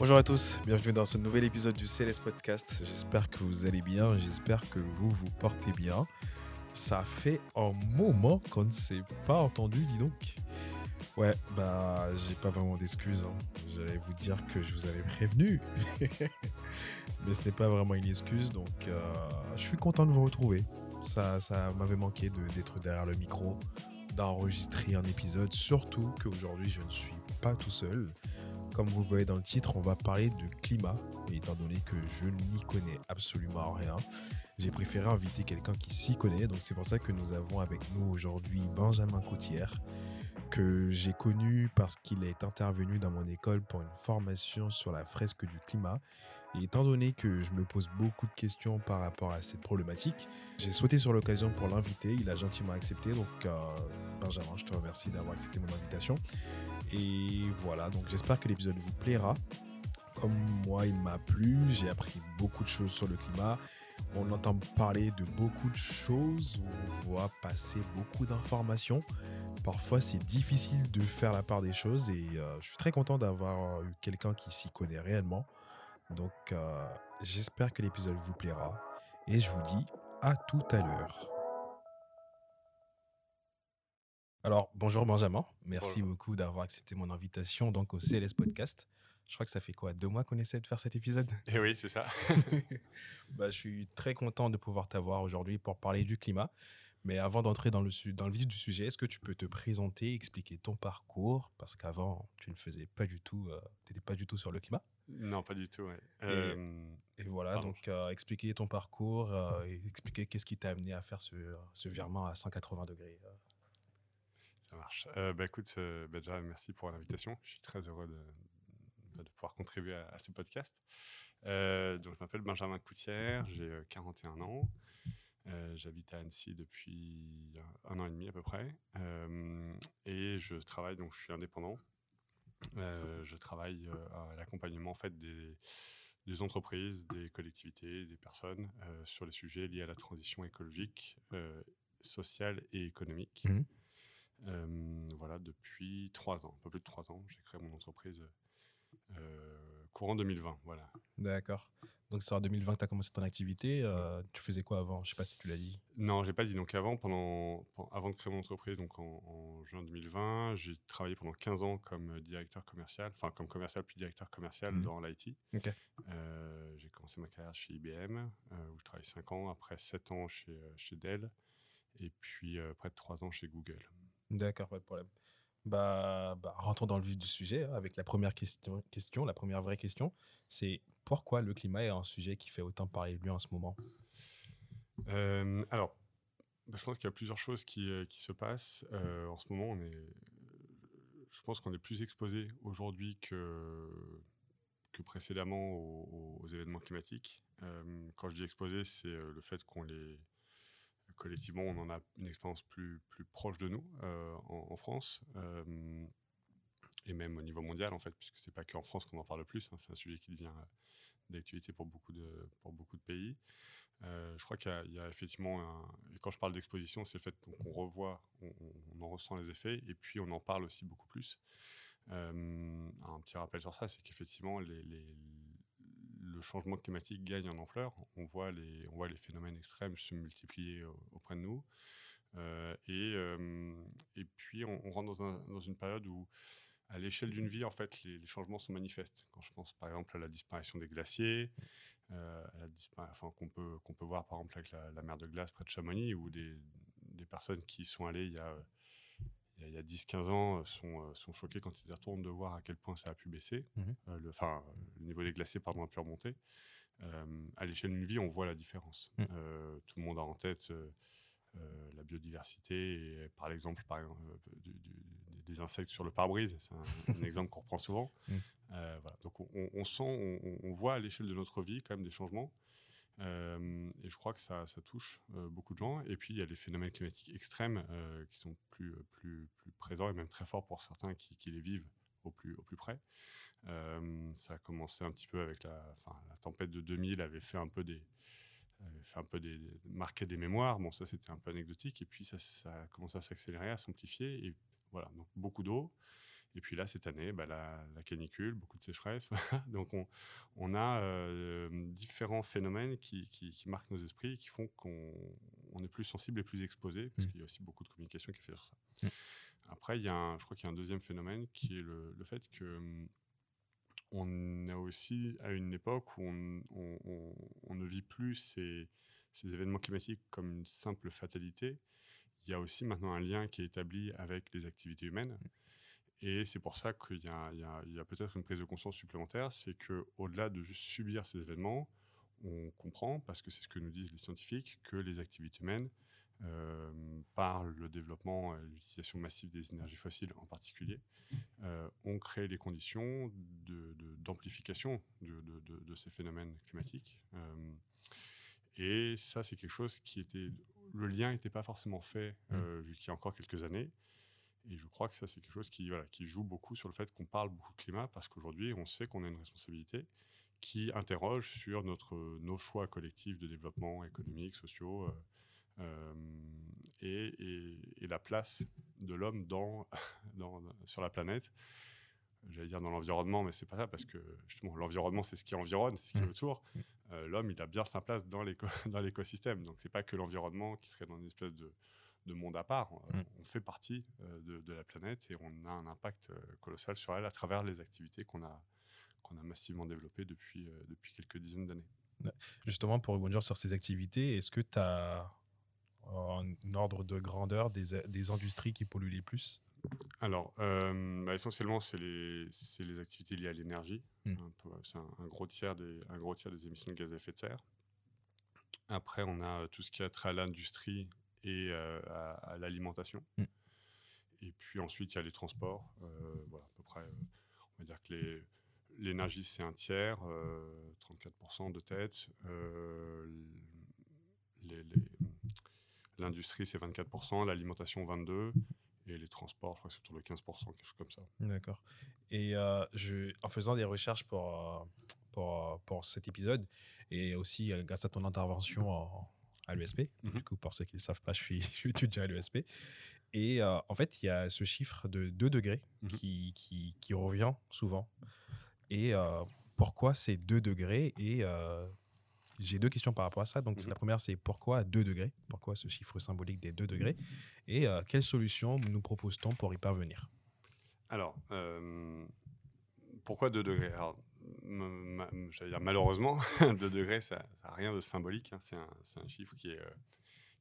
Bonjour à tous, bienvenue dans ce nouvel épisode du CLS Podcast. J'espère que vous allez bien, j'espère que vous vous portez bien. Ça fait un moment qu'on ne s'est pas entendu, dis donc. Ouais, bah, j'ai pas vraiment d'excuses. hein. J'allais vous dire que je vous avais prévenu. Mais ce n'est pas vraiment une excuse, donc euh, je suis content de vous retrouver. Ça, ça m'avait manqué de- d'être derrière le micro, d'enregistrer un épisode, surtout qu'aujourd'hui je ne suis pas tout seul. Comme vous voyez dans le titre, on va parler de climat. Et étant donné que je n'y connais absolument rien, j'ai préféré inviter quelqu'un qui s'y connaît. Donc c'est pour ça que nous avons avec nous aujourd'hui Benjamin Coutière, que j'ai connu parce qu'il est intervenu dans mon école pour une formation sur la fresque du climat. Et étant donné que je me pose beaucoup de questions par rapport à cette problématique, j'ai sauté sur l'occasion pour l'inviter. Il a gentiment accepté. Donc euh, Benjamin, je te remercie d'avoir accepté mon invitation. Et voilà, donc j'espère que l'épisode vous plaira. Comme moi, il m'a plu, j'ai appris beaucoup de choses sur le climat. On entend parler de beaucoup de choses, on voit passer beaucoup d'informations. Parfois, c'est difficile de faire la part des choses et euh, je suis très content d'avoir eu quelqu'un qui s'y connaît réellement. Donc, euh, j'espère que l'épisode vous plaira et je vous dis à tout à l'heure. Alors, bonjour Benjamin. Merci Bonjour. beaucoup d'avoir accepté mon invitation donc au CLS Podcast. Je crois que ça fait quoi Deux mois qu'on essaie de faire cet épisode? Et oui, c'est ça. bah, Je suis très content de pouvoir t'avoir aujourd'hui pour parler du climat. Mais avant d'entrer dans le, su- dans le vif du sujet, est-ce que tu peux te présenter, expliquer ton parcours? Parce qu'avant, tu ne faisais pas du tout, tu n'étais pas du tout sur le climat. non, pas du tout. ouais. Euh, Et voilà, Pardon. donc euh, expliquer ton parcours euh, et expliquer qu'est-ce qui t'a amené à faire ce, ce virement à 180 degrés. Ça marche. Euh, bah, écoute, euh, bah, déjà, merci pour l'invitation. Je suis très heureux de, bah, pouvoir contribuer à, ce podcast. Euh, donc, je m'appelle Benjamin Coutière, j'ai euh, 41 ans. Euh, J'habite à Annecy depuis un, an et demi à peu près. Et je travaille, donc je suis indépendant. Je travaille à l'accompagnement en fait, des, entreprises, des collectivités, des personnes sur les sujets liés à la transition écologique, sociale et économique. Mhm. Euh, voilà, depuis trois ans, un peu plus de trois ans, j'ai créé mon entreprise euh, courant 2020. Voilà. D'accord. Donc c'est en 2020 que tu as commencé ton activité. euh, tu faisais quoi avant? Je sais pas si tu l'as dit. Non, j'ai pas dit. Donc avant, pendant, pen- avant de créer mon entreprise, donc en, en juin 2020, j'ai travaillé pendant 15 ans comme directeur commercial, enfin comme commercial puis directeur commercial Mhm. dans l'IT. Ok. Euh, j'ai commencé ma carrière chez IBM, où je travaille 5 ans, après 7 ans chez, chez Dell, et puis près de 3 ans chez Google. D'accord, pas de problème. Bah, bah, rentrons dans le vif du sujet hein, avec la première question, question, la première vraie question. C'est pourquoi le climat est un sujet qui fait autant parler de lui en ce moment? Euh, alors, bah, je pense qu'il y a plusieurs choses qui, euh, qui se passent. Euh, en ce moment, on est, je pense qu'on est plus exposé aujourd'hui que, que précédemment aux, événements climatiques. Quand je dis exposé, c'est le fait qu'on les collectivement, on en a une expérience plus, plus proche de nous euh, en, France. euh, et même au niveau mondial, en fait, puisque c'est pas qu'en France qu'on en parle le plus, hein, c'est un sujet qui devient euh, d'actualité pour beaucoup de, pour beaucoup de pays. Je crois qu'il y a- effectivement, quand je parle d'exposition, c'est le fait qu'on revoit, on, en ressent les effets, et puis on en parle aussi beaucoup plus. Un petit rappel sur ça, c'est qu'effectivement, les- le changement climatique gagne en ampleur. On voit les, on voit les phénomènes extrêmes se multiplier au- auprès de nous. Euh, et, euh, et puis, on, rentre dans, un- dans une période où, à l'échelle d'une vie, en fait, les, changements sont manifestes. Quand je pense, par exemple, à la disparition des glaciers, euh, enfin, qu'on peut, qu'on peut voir, par exemple, avec la, mer de glace près de Chamonix, où des, des personnes qui sont allées il y a, il y a- il y a 10-15 ans euh, sont, euh, sont choquées quand ils retournent de voir à quel point ça a pu baisser. Mhm. Euh, le, enfin, le niveau des glaciers pardon, a pu remonter. Euh, à l'échelle d'une vie, on voit la différence. Euh, tout le monde a en tête la biodiversité et par l'exemple par exemple, du- du- des insectes sur le pare-brise. C'est un, un exemple qu'on reprend souvent. Voilà. Donc on, sent, on, on- on voit à l'échelle de notre vie quand même des changements. Euh, et je crois que ça, touche euh, beaucoup de gens. Et puis il y a les phénomènes climatiques extrêmes euh, qui sont plus, présents et même très forts pour certains qui, les vivent au plus, près. Ça a commencé un petit peu avec la, tempête de 2000 avait avait fait un peu des, des- marqué des mémoires. Bon, ça c'était un peu anecdotique. Et puis ça, ça a commencé à s'accélérer, à s'amplifier. Et voilà, donc beaucoup d'eau. Et puis là, cette année, bah, la, canicule, beaucoup de sécheresse. Donc on, on a euh, différents phénomènes qui, qui, marquent nos esprits, qui font qu'on on est plus sensible et plus exposé, parce mmh. qu'il y a aussi beaucoup de communication qui est faite sur ça. Mmh. Après, il y a je crois qu'il y a un deuxième phénomène qui est le, le fait que hum, on est aussi à une époque où on, on, on ne vit plus ces, ces, événements climatiques comme une simple fatalité. Il y a aussi maintenant un lien qui est établi avec les activités humaines. Mmh. Et c'est pour ça qu'il y a, a peut-être une prise de conscience supplémentaire, c'est qu'au-delà de juste subir ces événements, on comprend, parce que c'est ce que nous disent les scientifiques, que les activités humaines, euh, par le développement et l'utilisation massive des énergies fossiles en particulier, euh, ont créé les conditions d'amplification de, de, ces phénomènes climatiques. Euh, et ça, c'est quelque chose qui était... Le lien n'était pas forcément fait mmh. jusqu'il y a encore quelques années. Et je crois que ça, c'est quelque chose qui, voilà, qui joue beaucoup sur le fait qu'on parle beaucoup de climat, parce qu'aujourd'hui, on sait qu'on a une responsabilité qui interroge sur notre, nos choix collectifs de développement économique, sociaux, euh, euh, et, et, la place de l'homme dans, dans, sur la planète. J'allais dire dans l'environnement, mais c'est pas ça, parce que justement, l'environnement, c'est ce qui environne, c'est ce qui est mmh. autour. Euh, l'homme, il a bien sa place dans l'écosystème. Donc, c'est pas que l'environnement qui serait dans une espèce de, de monde à part. Mm. On fait partie euh, de, la planète et on a un impact euh, colossal sur elle à travers les activités qu'on a, qu'on a massivement développées depuis, euh, depuis quelques dizaines d'années. Justement, pour rebondir sur ces activités, est-ce que tu as un ordre de grandeur des, des industries qui polluent les plus? Alors, bah, essentiellement, c'est les, les, activités liées à l'énergie. Mm. C'est un, gros tiers des, un gros tiers des émissions de gaz à effet de serre. Après, on a tout ce qui a trait à l'industrie et euh, à, l'alimentation. Mm. Et puis ensuite, il y a les transports. Euh, voilà, à peu près, euh, on va dire que l'énergie, c'est un tiers, 34% de tête. L'industrie, c'est 24%, l'alimentation, 22%. Et les transports, je crois que c'est autour de 15%, quelque chose comme ça. D'accord. Et je, en faisant des recherches pour, pour, pour, cet épisode, et aussi grâce à ton intervention en, à l'ESP. Mhm. Du coup, pour ceux qui ne savent pas, je suis, je étudiant à l'ESP. Et euh, en fait, il y a ce chiffre de 2 degrés mhm. qui, qui, qui, revient souvent. Et euh, pourquoi c'est 2 degrés Et euh, j'ai deux questions par rapport à ça. Donc, mhm. la première, c'est pourquoi 2 degrés? Pourquoi ce chiffre symbolique des 2 degrés? Et quelle solution nous propose-t-on pour y parvenir? Alors, pourquoi 2 degrés? Alors, malheureusement, 2 degrés, ça n'a rien de symbolique. Hein. C'est un, un, chiffre qui, est, euh,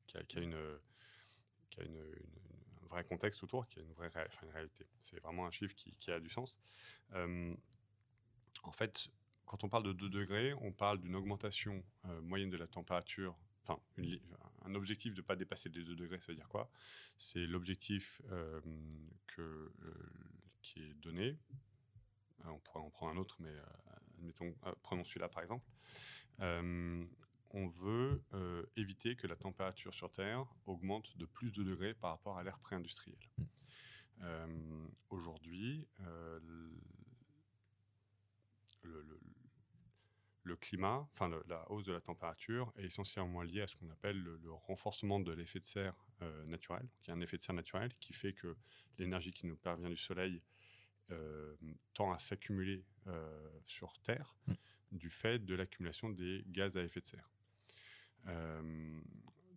qui, a, une, qui a une, un vrai contexte autour, qui a une vraie enfin, une réalité. C'est vraiment un chiffre qui, a du sens. Euh, en fait, quand on parle de 2 degrés, on parle d'une augmentation euh, moyenne de la température, enfin, un objectif de ne pas dépasser les 2 degrés, ça veut dire quoi? C'est l'objectif que qui est donné euh, on pourrait en prendre un autre, mais euh, admettons, euh, prenons celui-là par exemple. on veut éviter que la température sur Terre augmente de plus de degrés par rapport à l'ère pré-industrielle. Mm. Aujourd'hui, le, climat, enfin la hausse de la température est essentiellement liée à ce qu'on appelle le, renforcement de l'effet de serre naturel. il y a un effet de serre naturel qui fait que l'énergie qui nous parvient du Soleil euh, tend à s'accumuler euh, sur Terre mm. du fait de l'accumulation des gaz à effet de serre. Euh,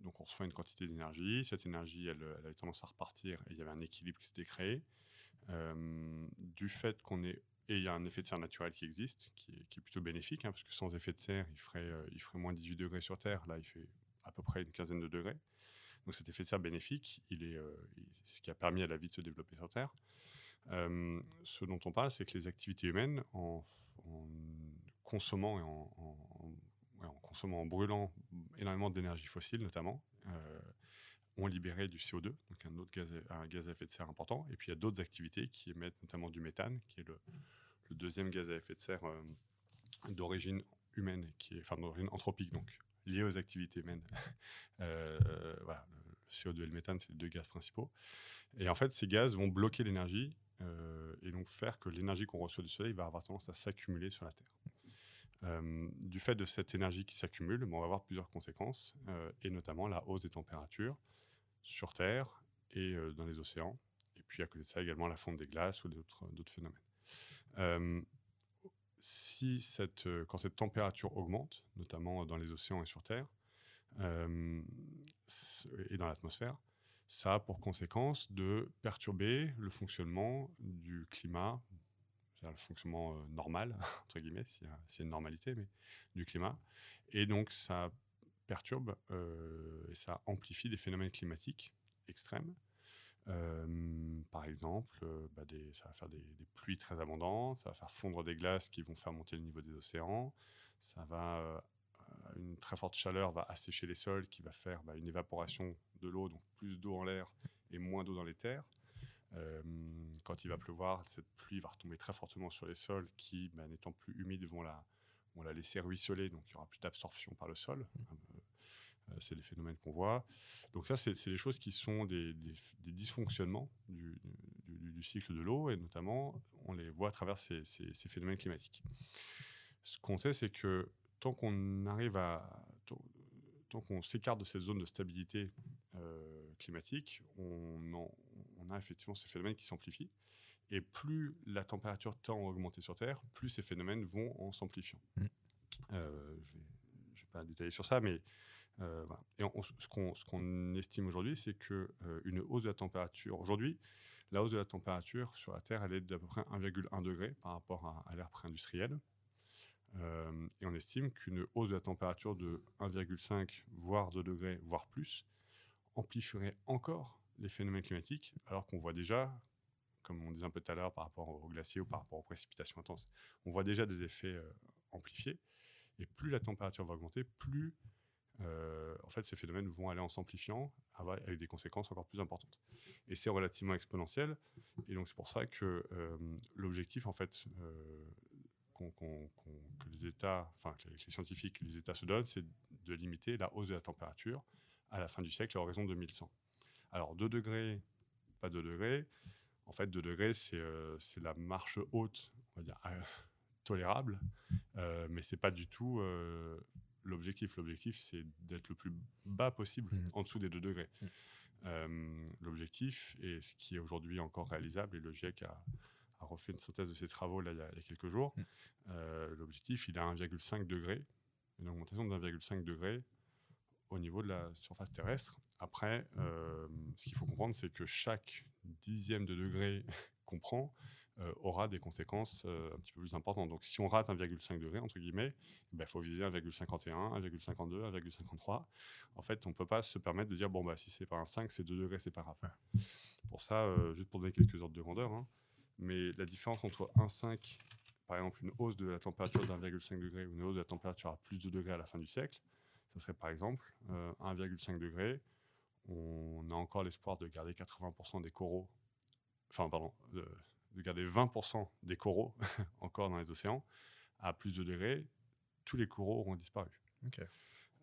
donc on reçoit une quantité d'énergie, cette énergie elle, elle, avait tendance à repartir et il y avait un équilibre qui s'était créé. du fait qu'on est et il y a un effet de serre naturel qui existe, qui est, plutôt bénéfique, hein, parce que sans effet de serre, il ferait, il ferait moins 18 degrés sur Terre. Là, il fait à peu près une quinzaine de degrés. Donc cet effet de serre bénéfique, il est, c'est ce qui a permis à la vie de se développer sur Terre. Euh, ce dont on parle, c'est que les activités humaines, en, consommant et en, consommant, en brûlant énormément d'énergie fossile notamment, euh, ont libéré du CO2, donc un autre gaz, à effet de serre important. Et puis il y a d'autres activités qui émettent notamment du méthane, qui est le, deuxième gaz à effet de serre euh, d'origine humaine, qui est, enfin d'origine anthropique, donc lié aux activités humaines. le CO2 et le méthane, c'est les deux gaz principaux. Et en fait, ces gaz vont bloquer l'énergie euh, et donc faire que l'énergie qu'on reçoit du Soleil va avoir tendance à s'accumuler sur la Terre. Euh, du fait de cette énergie qui s'accumule, on va avoir plusieurs conséquences, euh, et notamment la hausse des températures sur Terre et dans les océans. Et puis à côté de ça également la fonte des glaces ou d'autres phénomènes. si cette, quand cette température augmente, notamment dans les océans et sur Terre, et dans l'atmosphère, ça a pour conséquence de perturber le fonctionnement du climat, le fonctionnement normal, entre guillemets, s'il y, a une normalité, mais du climat. Et donc, ça perturbe et ça amplifie des phénomènes climatiques extrêmes. par exemple, bah, ça va faire des, pluies très abondantes, ça va faire fondre des glaces qui vont faire monter le niveau des océans, ça va une très forte chaleur va assécher les sols, qui va faire bah, une évaporation de l'eau, donc plus d'eau en l'air et moins d'eau dans les terres. Euh, quand il va pleuvoir, cette pluie va retomber très fortement sur les sols qui, bah, n'étant plus humides, vont la, vont la laisser ruisseler, donc il y aura plus d'absorption par le sol. Euh, c'est les phénomènes qu'on voit. Donc ça, c'est des choses qui sont des, dysfonctionnements du, cycle de l'eau, et notamment, on les voit à travers ces, ces phénomènes climatiques. Ce qu'on sait, c'est que tant qu'on arrive à tant, qu'on s'écarte de cette zone de stabilité euh, climatique, on, a effectivement ces phénomènes qui s'amplifient. Et plus la température tend à augmenter sur Terre, plus ces phénomènes vont en s'amplifiant. Mmh. Euh, je ne vais, pas détailler sur ça, mais euh, Et ce qu'on estime aujourd'hui, c'est qu'une hausse de la température, aujourd'hui, la hausse de la température sur la Terre, elle est d'à peu près 1,1 degré par rapport à, à l'ère pré-industrielle. Euh, et on estime qu'une hausse de la température de 1,5 voire 2 degrés, voire plus, amplifierait encore les phénomènes climatiques, alors qu'on voit déjà, comme on disait un peu tout à l'heure par rapport aux glaciers ou par rapport aux précipitations intenses, on voit déjà des effets euh, amplifiés. Et plus la température va augmenter, plus euh, en fait, ces phénomènes vont aller en s'amplifiant avec des conséquences encore plus importantes. Et c'est relativement exponentiel. Et donc, c'est pour ça que l'objectif, en fait, que les États, enfin que les, scientifiques, les États se donnent, c'est de limiter la hausse de la température à la fin du siècle à horizon 2100. Alors 2 degrés, pas 2 degrés. En fait, 2 degrés, c'est euh, la marche haute, on va dire, euh, tolérable, euh, mais c'est pas du tout euh, l'objectif. L'objectif, c'est d'être le plus bas possible, mmh. en dessous des 2 degrés. Mmh. L'objectif, et ce qui est aujourd'hui encore réalisable, et le GIEC a, a refait une synthèse de ses travaux là, il, y a, quelques jours. Mm. Euh, l'objectif, il à 1,5 degré, une augmentation de 1,5 degré au niveau de la surface terrestre. Après, euh, ce qu'il faut comprendre, c'est que chaque dixième de degré qu'on prend euh, aura des conséquences un petit peu plus importantes. Donc, si on rate 1,5 degré, entre guillemets, il ben, faut viser 1,51, 1,52, 1,53. En fait, on ne peut pas se permettre de dire, bon, bah, si c'est pas un 5, c'est 2 degrés, c'est pas grave. Pour ça, juste pour donner quelques ordres de grandeur, hein, mais la différence entre 1,5, par exemple une hausse de la température d'1,5 degré ou une hausse de la température à plus de degrés à la fin du siècle, ce serait par exemple 1,5 euh, degré. On a encore l'espoir de garder 80% des coraux, enfin pardon, de, garder 20% des coraux encore dans les océans. À plus de degrés, tous les coraux auront disparu.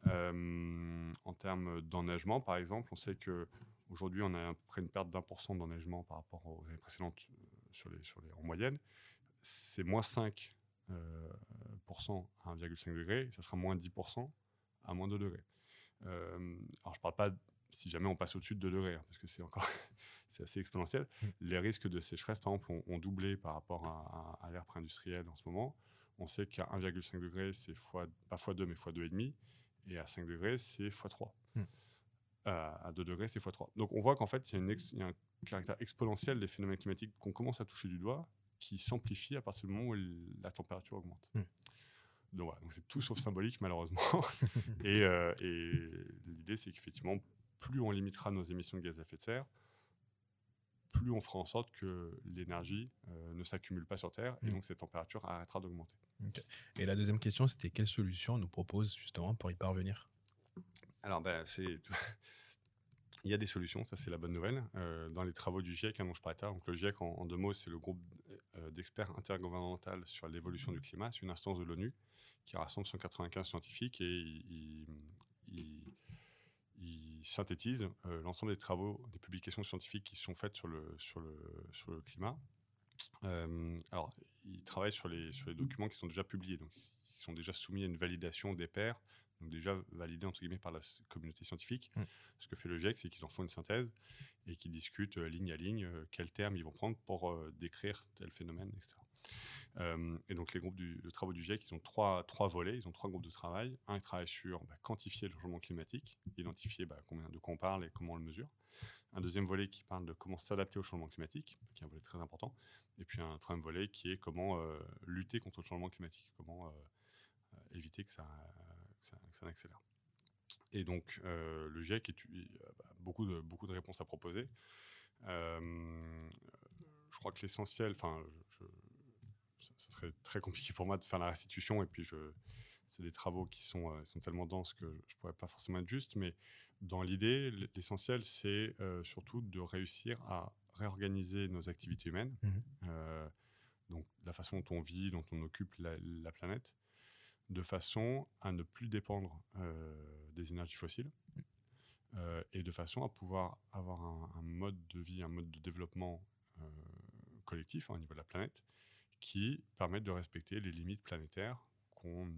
Euh, en termes d'enneigement, par exemple, on sait que aujourd'hui on a à peu près une perte d'un pour cent d'enneigement par rapport aux années précédentes sur les, sur les, en moyenne, c'est moins 5% euh, à 1,5 degré, ça sera moins 10% à moins 2 degrés. Euh, alors je ne parle pas si jamais on passe au-dessus de 2 degrés, hein, parce que c'est encore c'est assez exponentiel. Mm. Les risques de sécheresse, par exemple, ont, doublé par rapport à, à, l'ère pré-industrielle en ce moment. On sait qu'à 1,5 degré, c'est fois, pas x2, mais x2,5, et à 5 degrés, c'est x3. Mm. À 2 degrés, c'est x3. Donc on voit qu'en fait, il y, y, a un caractère exponentiel des phénomènes climatiques qu'on commence à toucher du doigt, qui s'amplifie à partir du moment où la température augmente. Hmm. Donc voilà, donc c'est tout sauf symbolique malheureusement. Euh, et, l'idée c'est qu'effectivement, plus on limitera nos émissions de gaz à effet de serre, plus on fera en sorte que l'énergie euh, ne s'accumule pas sur Terre et hmm. donc cette température arrêtera d'augmenter. Et la deuxième question, c'était quelle solution on nous propose justement pour y parvenir? Alors, ben, c'est il y a des solutions, ça c'est la bonne nouvelle. Euh, dans les travaux du GIEC, hein, dont je tard, donc le GIEC en, deux mots, c'est le groupe euh, d'experts intergouvernemental sur l'évolution du climat, c'est une instance de l'ONU qui rassemble 195 scientifiques et il, synthétise euh, l'ensemble des travaux, des publications scientifiques qui sont faites sur le, sur le, sur le climat. alors, il travaille sur les, sur les documents qui sont déjà publiés, donc qui sont déjà soumis à une validation des pairs donc déjà validés entre guillemets par la communauté scientifique. Mm. Ce que fait le GIEC, c'est qu'ils en font une synthèse et qu'ils discutent ligne à ligne quels termes ils vont prendre pour décrire tel phénomène, etc. Euh, et donc, les groupes du, de travaux du GIEC, ils ont trois, trois volets, ils ont trois groupes de travail. Un qui travaille sur bah, quantifier le changement climatique, identifier bah, combien de quoi on parle et comment on le mesure. Un deuxième volet qui parle de comment s'adapter au changement climatique, qui est un volet très important. Et puis un troisième volet qui est comment euh, lutter contre le changement climatique, comment euh, éviter que ça, ça, que ça accélère. Et donc, le GIEC a bah, beaucoup, de, beaucoup de réponses à proposer. je crois que l'essentiel, enfin, ce serait très compliqué pour moi de faire la restitution. Et puis, c'est des travaux qui sont, euh, sont tellement denses que je ne pourrais pas forcément être juste. Mais dans l'idée, l'essentiel, c'est euh, surtout de réussir à réorganiser nos activités humaines. Mmh euh, donc, la façon dont on vit, dont on occupe la, planète, de façon à ne plus dépendre des énergies fossiles. et de façon à pouvoir avoir un, mode de vie, un mode de développement collectif hein, au niveau de la planète qui permettent de respecter les limites planétaires qu'on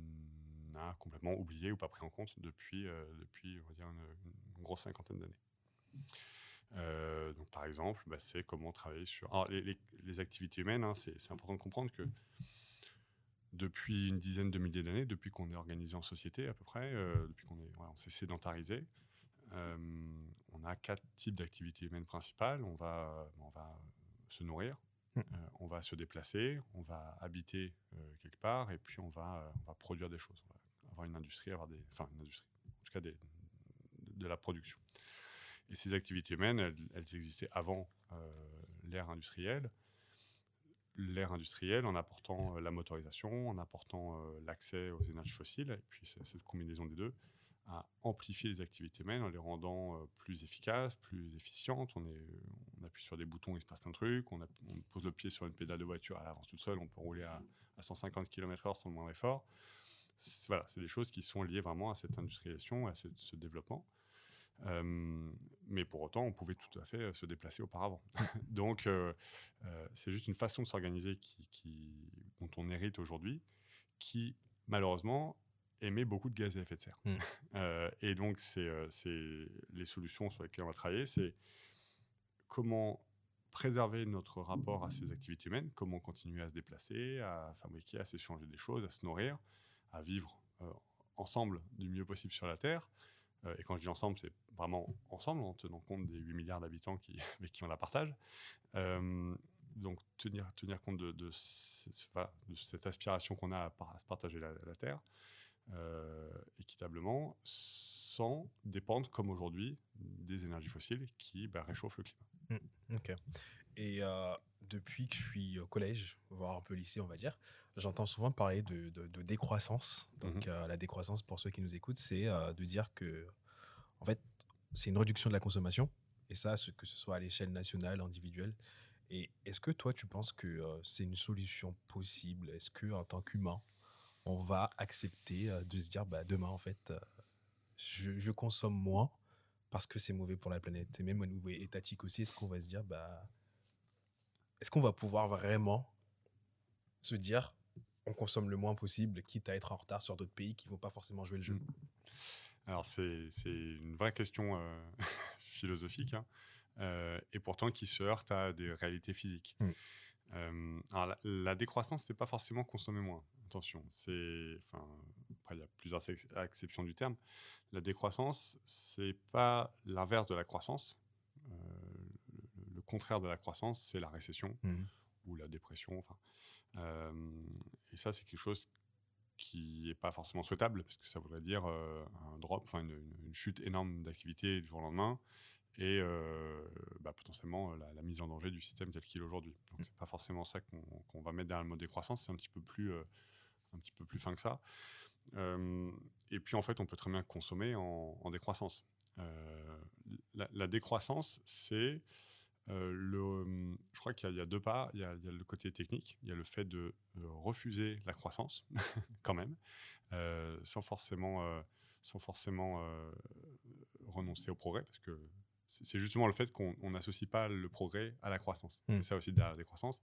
a complètement oubliées ou pas pris en compte depuis, euh, depuis on va dire une, grosse cinquantaine d'années. Euh, donc, par exemple, bah, c'est comment travailler sur. Alors, les, activités humaines, hein, c'est important de comprendre que depuis une dizaine de milliers d'années, depuis qu'on est organisé en société à peu près, euh, depuis qu'on s'est sédentarisé, on a quatre types d'activités humaines principales. On va, on va se nourrir, Mm. Euh, on va se déplacer, on va habiter euh, quelque part et puis on va, euh, on va produire des choses. On va avoir une industrie, avoir des, enfin une industrie, en tout cas des, de, la production. Et ces activités humaines, elles, existaient avant l'ère industrielle. L'ère industrielle en apportant la motorisation, en apportant l'accès aux énergies fossiles, et puis cette combinaison des deux, à amplifier les activités humaines en les rendant euh, plus efficaces, plus efficientes. On appuie sur des boutons, il se passe plein de trucs. On, pose le pied sur une pédale de voiture, elle avance toute seule. On peut rouler à, 150 km/h sans le moindre effort. Voilà, c'est des choses qui sont liées vraiment à cette industrialisation, à ce développement. Euh, mais pour autant, on pouvait tout à fait euh, se déplacer auparavant. Donc, c'est juste une façon de s'organiser qui, qui, dont on hérite aujourd'hui, qui malheureusement émet beaucoup de gaz à effet de serre. Mmh. Euh, et donc, euh, c'est les solutions sur lesquelles on va travailler, c'est comment préserver notre rapport à ces activités humaines, comment continuer à se déplacer, à fabriquer, à s'échanger des choses, à se nourrir, à vivre euh, ensemble du mieux possible sur la Terre. Et quand je dis ensemble, c'est vraiment ensemble, en tenant compte des 8 milliards d'habitants qui, avec qui on la partage. donc, tenir, tenir compte de, cette aspiration qu'on a à, se partager la, Terre. Euh, équitablement sans dépendre, comme aujourd'hui, des énergies fossiles qui bah, réchauffent le climat. Mmh, ok. Et euh, depuis que je suis au collège, voire un peu lycée, on va dire, j'entends souvent parler de, de, décroissance. Donc, mmh euh, la décroissance, pour ceux qui nous écoutent, c'est de dire que, en fait, c'est une réduction de la consommation. Et ça, que ce soit à l'échelle nationale, individuelle. Et est-ce que toi, tu penses que c'est une solution possible? Est-ce que, en tant qu'humain, on va accepter euh, de se dire bah, demain, en fait, euh, je, consomme moins parce que c'est mauvais pour la planète? Et même au niveau étatique aussi, est-ce qu'on va se dire, bah, est-ce qu'on va pouvoir vraiment se dire, on consomme le moins possible, quitte à être en retard sur d'autres pays qui vont pas forcément jouer le jeu? Mmh. Alors, c'est une vraie question euh, philosophique, hein, et pourtant qui se heurte à des réalités physiques. Mmh. alors, la, la décroissance, c'est pas forcément consommer moins attention, c'est, enfin, après il y a plusieurs exceptions du terme. La décroissance, c'est pas l'inverse de la croissance. Euh, contraire de la croissance, c'est la récession mmh. ou la dépression. Enfin, euh, et ça, c'est quelque chose qui n'est pas forcément souhaitable, parce que ça voudrait dire euh, un drop, enfin une, chute énorme d'activité du jour au lendemain, et bah, potentiellement la, mise en danger du système tel qu'il est aujourd'hui. Donc mmh. c'est pas forcément ça qu'on va mettre dans le mot décroissance, c'est un petit peu plus un petit peu plus fin que ça. Euh, et puis en fait, on peut très bien consommer en, décroissance. Euh, la, décroissance, c'est euh, le. Je crois qu'il y, a deux pas. Il y a, le côté technique. Il y a le fait de refuser la croissance, quand même, sans forcément, sans forcément renoncer au progrès, parce que c'est justement le fait qu'on n'associe pas le progrès à la croissance. Mmh. C'est ça aussi derrière la décroissance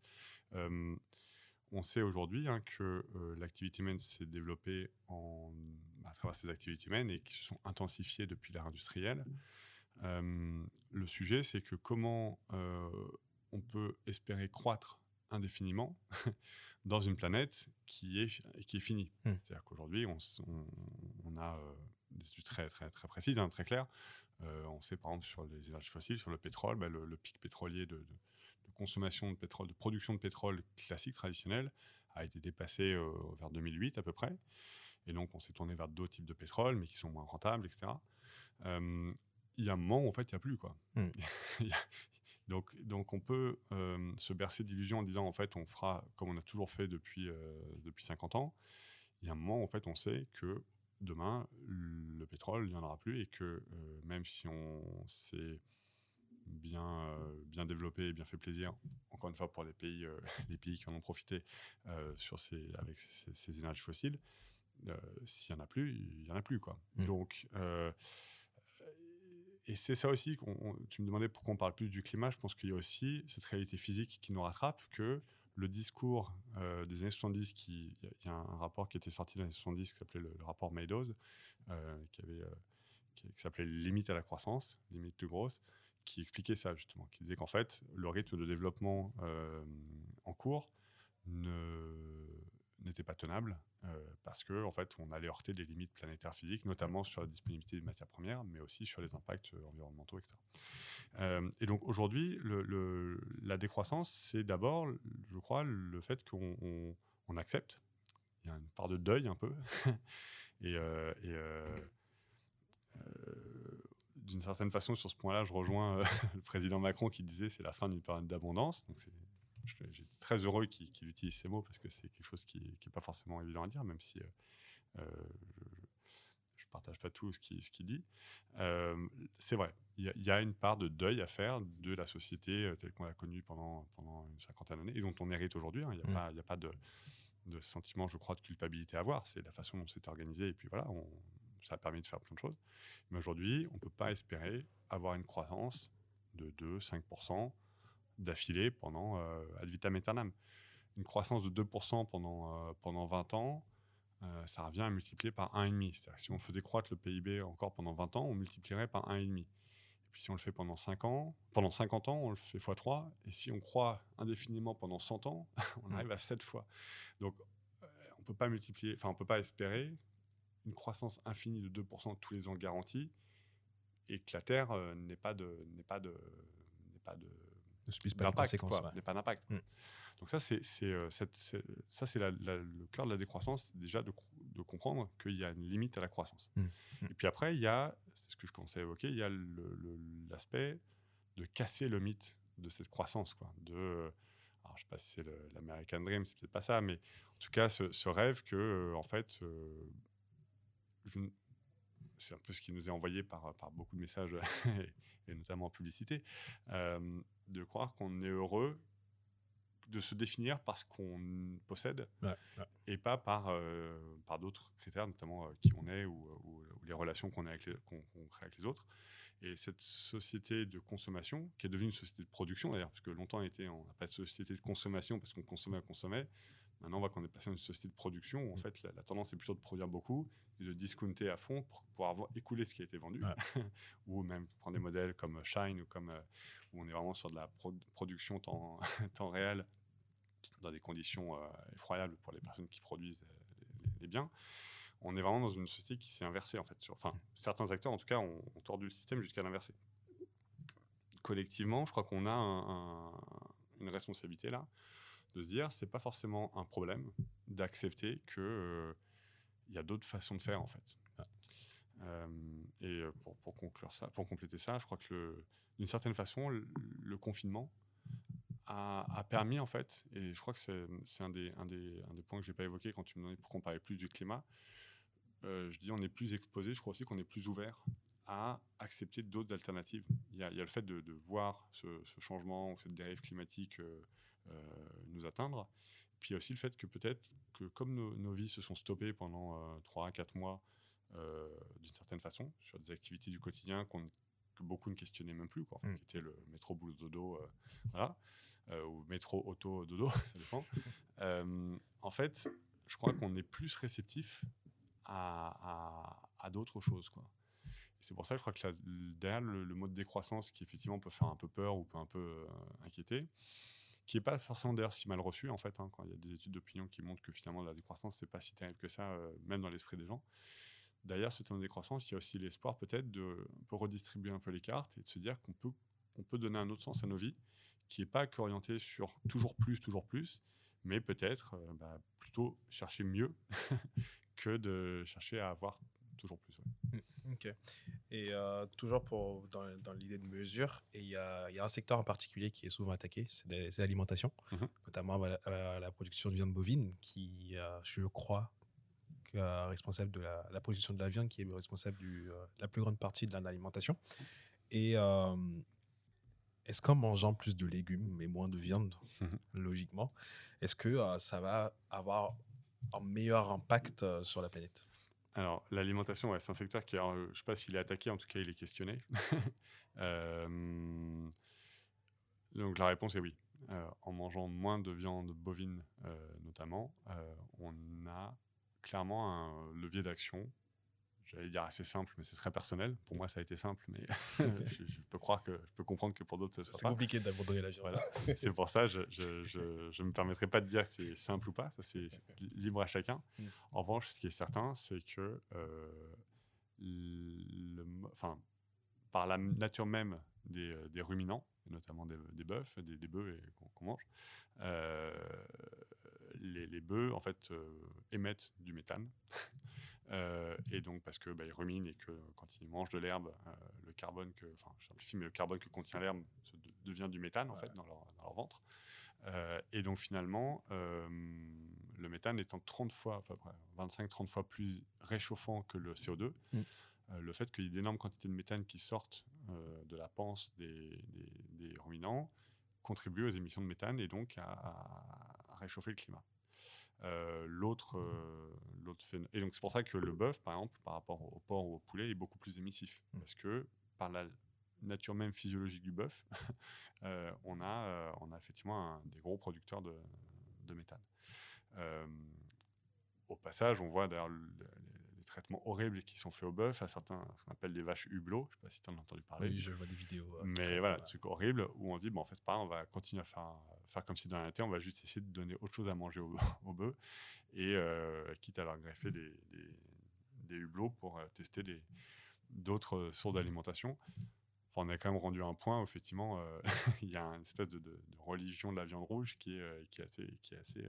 on sait aujourd'hui hein, que l'activité humaine s'est développée en, à travers ces activités humaines et qui se sont intensifiées depuis l'ère industrielle. Le sujet, c'est que comment on peut espérer croître indéfiniment dans une planète qui est, qui est finie. Hmm. C'est-à-dire qu'aujourd'hui, on, on, a euh, des études très, très, très précises, hein, très claires. Euh, on sait par exemple sur les énergies fossiles, sur le pétrole, bah, le, pic pétrolier de, consommation de pétrole, de production de pétrole classique, traditionnel, a été dépassé euh, vers 2008 à peu près. Et donc, on s'est tourné vers d'autres types de pétrole, mais qui sont moins rentables, etc. il y a un moment où en fait, il n'y a plus. Quoi. Hmm. Donc, donc on peut euh, se bercer d'illusions en disant en fait on fera comme on a toujours fait depuis, euh, depuis 50 ans. Il y a un moment en fait on sait que demain le pétrole il n'y en aura plus et que euh, même si on s'est bien, bien développé et bien fait plaisir, encore une fois pour les pays, les pays qui en ont profité sur ces, avec ces, énergies fossiles, s'il n'y en a plus, il n'y en a plus. Quoi. Mmh. Donc et c'est ça aussi, tu me demandais pourquoi on parle plus du climat, je pense qu'il y a aussi cette réalité physique qui nous rattrape, que le discours euh, des années 70, il y, a un rapport qui était sorti dans les années 70 qui s'appelait le, rapport Meadows, euh, qui, euh, qui, s'appelait Limite à la croissance, limite de grosse, qui expliquait ça justement, qui disait qu'en fait, le rythme de développement en cours n'était pas tenable euh, parce que en fait, on allait heurter des limites planétaires physiques, notamment sur la disponibilité des matières premières, mais aussi sur les impacts euh, environnementaux, etc. Euh, et donc aujourd'hui, la décroissance, c'est d'abord, je crois, le fait qu'on on, accepte. Il y a une part de deuil un peu, et, d'une certaine façon, sur ce point-là, je rejoins le président Macron qui disait c'est la fin d'une période d'abondance. J'étais très heureux qu'il utilise ces mots parce que c'est quelque chose qui n'est pas forcément évident à dire, même si euh, euh, je ne partage pas tout ce qu'il ce dit. Euh, c'est vrai, il y, a une part de deuil à faire de la société telle qu'on l'a connue pendant, pendant une cinquantaine d'années et dont on hérite aujourd'hui. Hein. Il n'y a, mmh. a, pas de, de, sentiment, je crois, de culpabilité à avoir. C'est la façon dont c'est organisé et puis voilà, on, ça a permis de faire plein de choses. Mais aujourd'hui, on ne peut pas espérer avoir une croissance de 2-5% d'affilée pendant euh, ad vitam aeternam. Une croissance de 2% pendant, euh, pendant 20 ans, euh, ça revient à multiplier par 1,5. C'est-à-dire si on faisait croître le PIB encore pendant 20 ans, on multiplierait par 1,5. Et puis si on le fait pendant 5 ans, pendant 50 ans, on le fait x3. Et si on croit indéfiniment pendant 100 ans, on arrive à 7 fois. Donc on peut pas multiplier, enfin on peut pas espérer une croissance infinie de 2% tous les ans garantie et que la Terre n'est pas de n'est pas de n'est pas de ne subissent pas conséquences. pas d'impact. Mm. Donc ça, c'est euh, ça, c'est le cœur de la décroissance, déjà de, de comprendre qu'il y a une limite à la croissance. Mm. Mm. Et puis après, il y a, c'est ce que je commençais à évoquer, il y a l'aspect de casser le mythe de cette croissance, quoi. De, alors je sais pas si c'est l'American Dream, c'est peut-être pas ça, mais en tout cas, ce, rêve que, euh, en fait, euh, c'est un peu ce qui nous est envoyé par, par beaucoup de messages, et, notamment en publicité, de croire qu'on est heureux de se définir par ce qu'on possède et pas par, euh, par d'autres critères, notamment euh, qui on est ou, les relations qu'on qu'on crée avec les autres. Et cette société de consommation, qui est devenue une société de production d'ailleurs, parce que longtemps on était, on n'a pas de société de consommation parce qu'on consommait, on consommait. Maintenant, on voit qu'on est passé à une société de production où en mm. fait la, tendance est plutôt de produire beaucoup et de discounter à fond pour pouvoir avoir, écouler ce qui a été vendu. ou même prendre des modèles comme Shine ou comme euh, où on est vraiment sur de la production temps, temps réel dans des conditions euh, effroyables pour les personnes qui produisent les, biens. On est vraiment dans une société qui s'est inversée en fait. Sur, enfin, certains acteurs en tout cas ont, tordu le système jusqu'à l'inverser. Collectivement, je crois qu'on a une responsabilité là de se dire c'est pas forcément un problème d'accepter que euh, il y a d'autres façons de faire en fait. Euh, et pour, pour, conclure ça, pour compléter ça, je crois que d'une certaine façon, le, confinement a, permis en fait, et je crois que c'est un des, un, des, un des points que j'ai pas évoqué quand tu me demandais pourquoi on parlait plus du climat. Euh, je dis on est plus exposé, je crois aussi qu'on est plus ouvert à accepter d'autres alternatives. Il y, a, il y, a, le fait de, de voir ce, ce, changement, cette dérive climatique euh, nous atteindre. Puis il y a aussi le fait que peut-être que comme nos, vies se sont stoppées pendant 3 à 4 mois, euh, d'une certaine façon, sur des activités du quotidien qu'on que beaucoup ne questionnaient même plus, quoi, Mm. qui était le métro boulot dodo, euh, voilà, euh, ou métro auto dodo, ça dépend. Euh, en fait, je crois qu'on est plus réceptif à, à- à d'autres choses, quoi. C'est pour ça que je crois que derrière le, le mot de décroissance, qui effectivement peut faire un peu peur ou peut un peu euh, inquiéter, qui n'est pas forcément d'ailleurs si mal reçu en fait, hein, quand il y a des études d'opinion qui montrent que finalement la décroissance c'est pas si terrible que ça, euh, même dans l'esprit des gens. Derrière ce terme de décroissance, il y a aussi l'espoir peut-être de redistribuer un peu les cartes et de se dire qu'on peut, on peut donner un autre sens à nos vies, qui n'est pas qu'orienté sur toujours plus, toujours plus, mais peut-être euh, bah, plutôt chercher mieux que de chercher à avoir toujours plus. ouais. Ok. Et euh, toujours pour, dans, dans l'idée de mesure, il y y a un secteur en particulier qui est souvent attaqué, c'est l'alimentation, Mhm. notamment à la, à la production de viande bovine, qui, euh, je crois, est responsable de la, la production de la viande, qui est responsable de la plus grande partie de l'alimentation. Et euh, est-ce qu'en mangeant plus de légumes mais moins de viande, Mhm. logiquement, est-ce que euh, ça va avoir un meilleur impact euh, sur la planète? Alors, l'alimentation, c'est un secteur qui, je ne sais pas s'il est attaqué, en tout cas, il est questionné. Euh, donc, la réponse est oui. Euh, en mangeant moins de viande bovine, euh, notamment, on a clairement un levier d'action. J'allais dire assez simple, mais c'est très personnel. Pour moi, ça a été simple, mais je, je peux croire que je peux comprendre que pour d'autres, ce C'est soit pas. compliqué d'abandonner la. Voilà. c'est pour ça, je ne me permettrai pas de dire que c'est simple ou pas. Ça, c'est li- libre à chacun. Mm. En revanche, ce qui est certain, c'est que euh, le mo- enfin, par la nature même des, euh, des ruminants, notamment des, des bœufs, des, des bœufs qu'on mange, euh, les, les bœufs en fait euh, émettent du méthane. Euh, et donc parce que bah, et que quand ils mangent de l'herbe, euh, le carbone que, enfin, je simplifie, mais le carbone que contient l'herbe de- devient du méthane en Ouais. fait dans leur, dans leur ventre. Euh, et donc finalement, le méthane étant 30 fois, près 25-30 fois plus réchauffant que le CO2, Mm. le fait qu'il y ait d'énormes quantités de méthane qui sortent de la panse des, des- des ruminants contribue aux émissions de méthane et donc à réchauffer le climat. Euh, l'autre, euh, l'autre phéno- Et donc c'est pour ça que le bœuf, par exemple, par rapport au porc ou au poulet, est beaucoup plus émissif. Mm. Parce que par la nature même physiologique du bœuf, euh, on, a, on a effectivement un, des gros producteurs de, de méthane. Au passage, on voit d'ailleurs traitements horribles qui sont faits au bœuf à certains, ce qu'on appelle des vaches hublots. Je ne sais pas si tu en as entendu parler. Oui, je vois des vidéos. euh, Mais voilà, des trucs horribles où on se dit, bon, en fait, c'est pas grave, on va continuer à faire, faire comme si dans la terre, on va juste essayer de donner autre chose à manger au, au bœuf, et euh, quitte à leur greffer des, des, des hublots pour euh, tester des- d'autres sources d'alimentation. Enfin, on a quand même rendu un point où, effectivement, il y a une espèce de, de- de religion de la viande rouge qui est, qui est assez. Qui est assez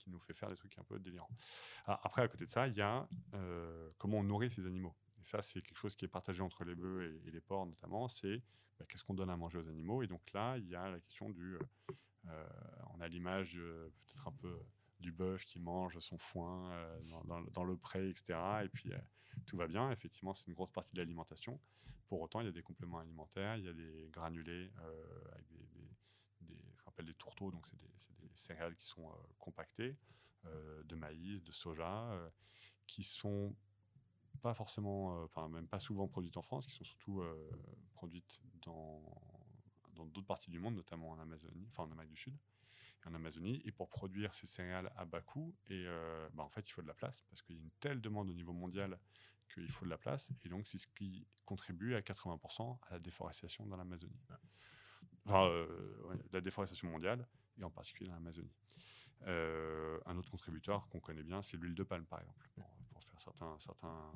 qui nous fait faire des trucs un peu délirants. Ah, après, à côté de ça, il y a euh, comment on nourrit ces animaux. Et ça, c'est quelque chose qui est partagé entre les bœufs et, les porcs, notamment. C'est bah, qu'est-ce qu'on donne à manger aux animaux. Et donc là, il y a la question du. euh, euh, on a l'image peut-être un peu du bœuf qui mange son foin dans, le pré, etc. Et puis tout va bien. Effectivement, c'est une grosse partie de l'alimentation. Pour autant, il y a des compléments alimentaires, il y a des granulés avec des, des, des- ce qu'on des tourteaux, donc c'est des, céréales qui sont euh, compactées, euh, de maïs, de soja, euh, qui sont pas forcément, enfin même pas souvent produites en France, qui sont surtout produites dans dans d'autres parties du monde, notamment en Amazonie, en Amérique du Sud et en Amazonie. Et pour produire ces céréales à bas coût, et euh, bah, en fait, il faut de la place parce qu'il y a une telle demande au niveau mondial qu'il faut de la place. Et donc, c'est ce qui contribue à 80% à la déforestation dans l'Amazonie. Enfin, euh, la déforestation mondiale et en particulier dans l'Amazonie. Euh, un autre contributeur qu'on connaît bien, c'est l'huile de palme, par exemple, pour, faire certains, certains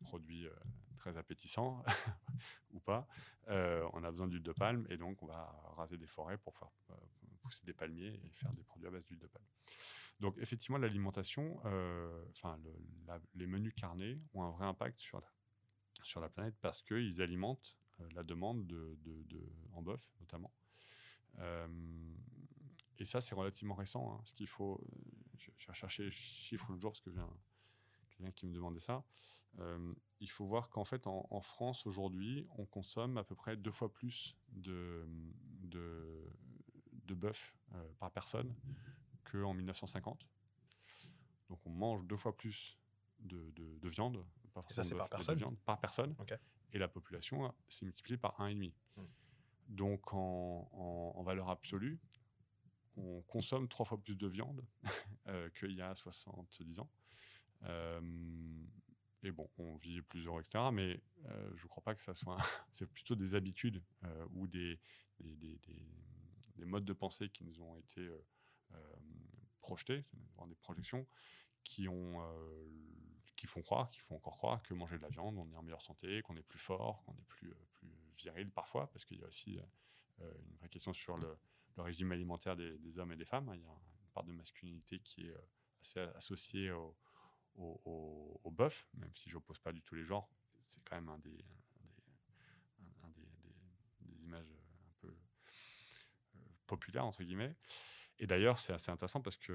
produits euh, très appétissants ou pas. On a besoin d'huile de palme et donc on va raser des forêts pour faire pousser des palmiers et faire des produits à base d'huile de palme. Donc effectivement, l'alimentation, enfin les menus carnés ont un vrai impact sur la, sur la planète parce qu'ils alimentent la demande de, de- de- en bœuf notamment. Euh, et ça, c'est relativement récent. hein, ce qu'il faut, euh, j'ai recherché les chiffres l'autre jour parce que j'ai un- quelqu'un qui me demandait ça. Euh, il faut voir qu'en fait, en, en France, aujourd'hui, on consomme à peu près deux fois plus de, de, de bœuf euh, par personne qu'en 1950. Donc, on mange deux fois plus de, de- de viande. pas Et ça, c'est par personne? viande, Par personne. Et la population s'est multipliée par 1,5. Mm. Donc en, en- en valeur absolue, on consomme trois fois plus de viande euh, qu'il y a 70 ans. Euh, et bon, on vit plus heureux, etc. Mais euh, je ne crois pas que ça soit. c'est plutôt des habitudes euh, ou des, des, des- des- des modes de pensée qui nous ont été projetés, des projections, qui, ont, qui font croire, qui font encore croire que manger de la viande, on est en meilleure santé, qu'on est plus fort, qu'on est plus, euh, plus viril parfois, parce qu'il y a aussi euh, euh, une vraie question sur le, régime alimentaire des, hommes et des femmes. hein. Il y a une part de masculinité qui est assez associée au, au, bœuf, même si je n'oppose pas du tout les genres. C'est quand même un des, des, images un peu populaires, entre guillemets. Et d'ailleurs, c'est assez intéressant parce que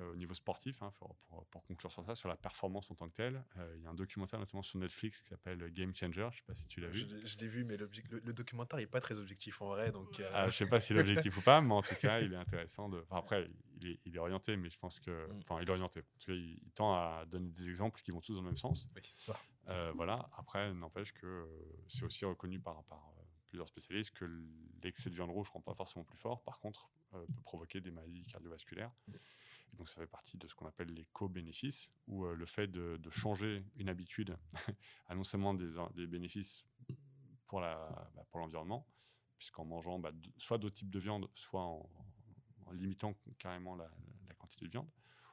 euh, au niveau sportif, hein, pour, pour- pour conclure sur ça, sur la performance en tant que telle, euh, il y a un documentaire notamment sur Netflix qui s'appelle Game Changer. Je ne sais pas si tu l'as vu. Je, je l'ai vu, mais le, le documentaire n'est pas très objectif en vrai. Donc, euh, Ah, je ne sais pas si l'objectif ou pas, mais en tout cas, il est intéressant. De... enfin, après, il est, il est orienté, mais je pense que. Mm. Enfin, il est orienté. En tout cas, il, il tend à donner des exemples qui vont tous dans le même sens. oui, ça. Euh, voilà. Après, n'empêche que c'est aussi reconnu par, par plusieurs spécialistes que l'excès de viande rouge ne rend pas forcément plus fort. Par contre, peut provoquer des maladies cardiovasculaires. Donc, ça fait partie de ce qu'on appelle les co-bénéfices, où euh, le fait de, changer une habitude a non seulement des, bénéfices bah, pour l'environnement, puisqu'en mangeant bah, soit d'autres types de viande, soit en, limitant carrément la, quantité de viande,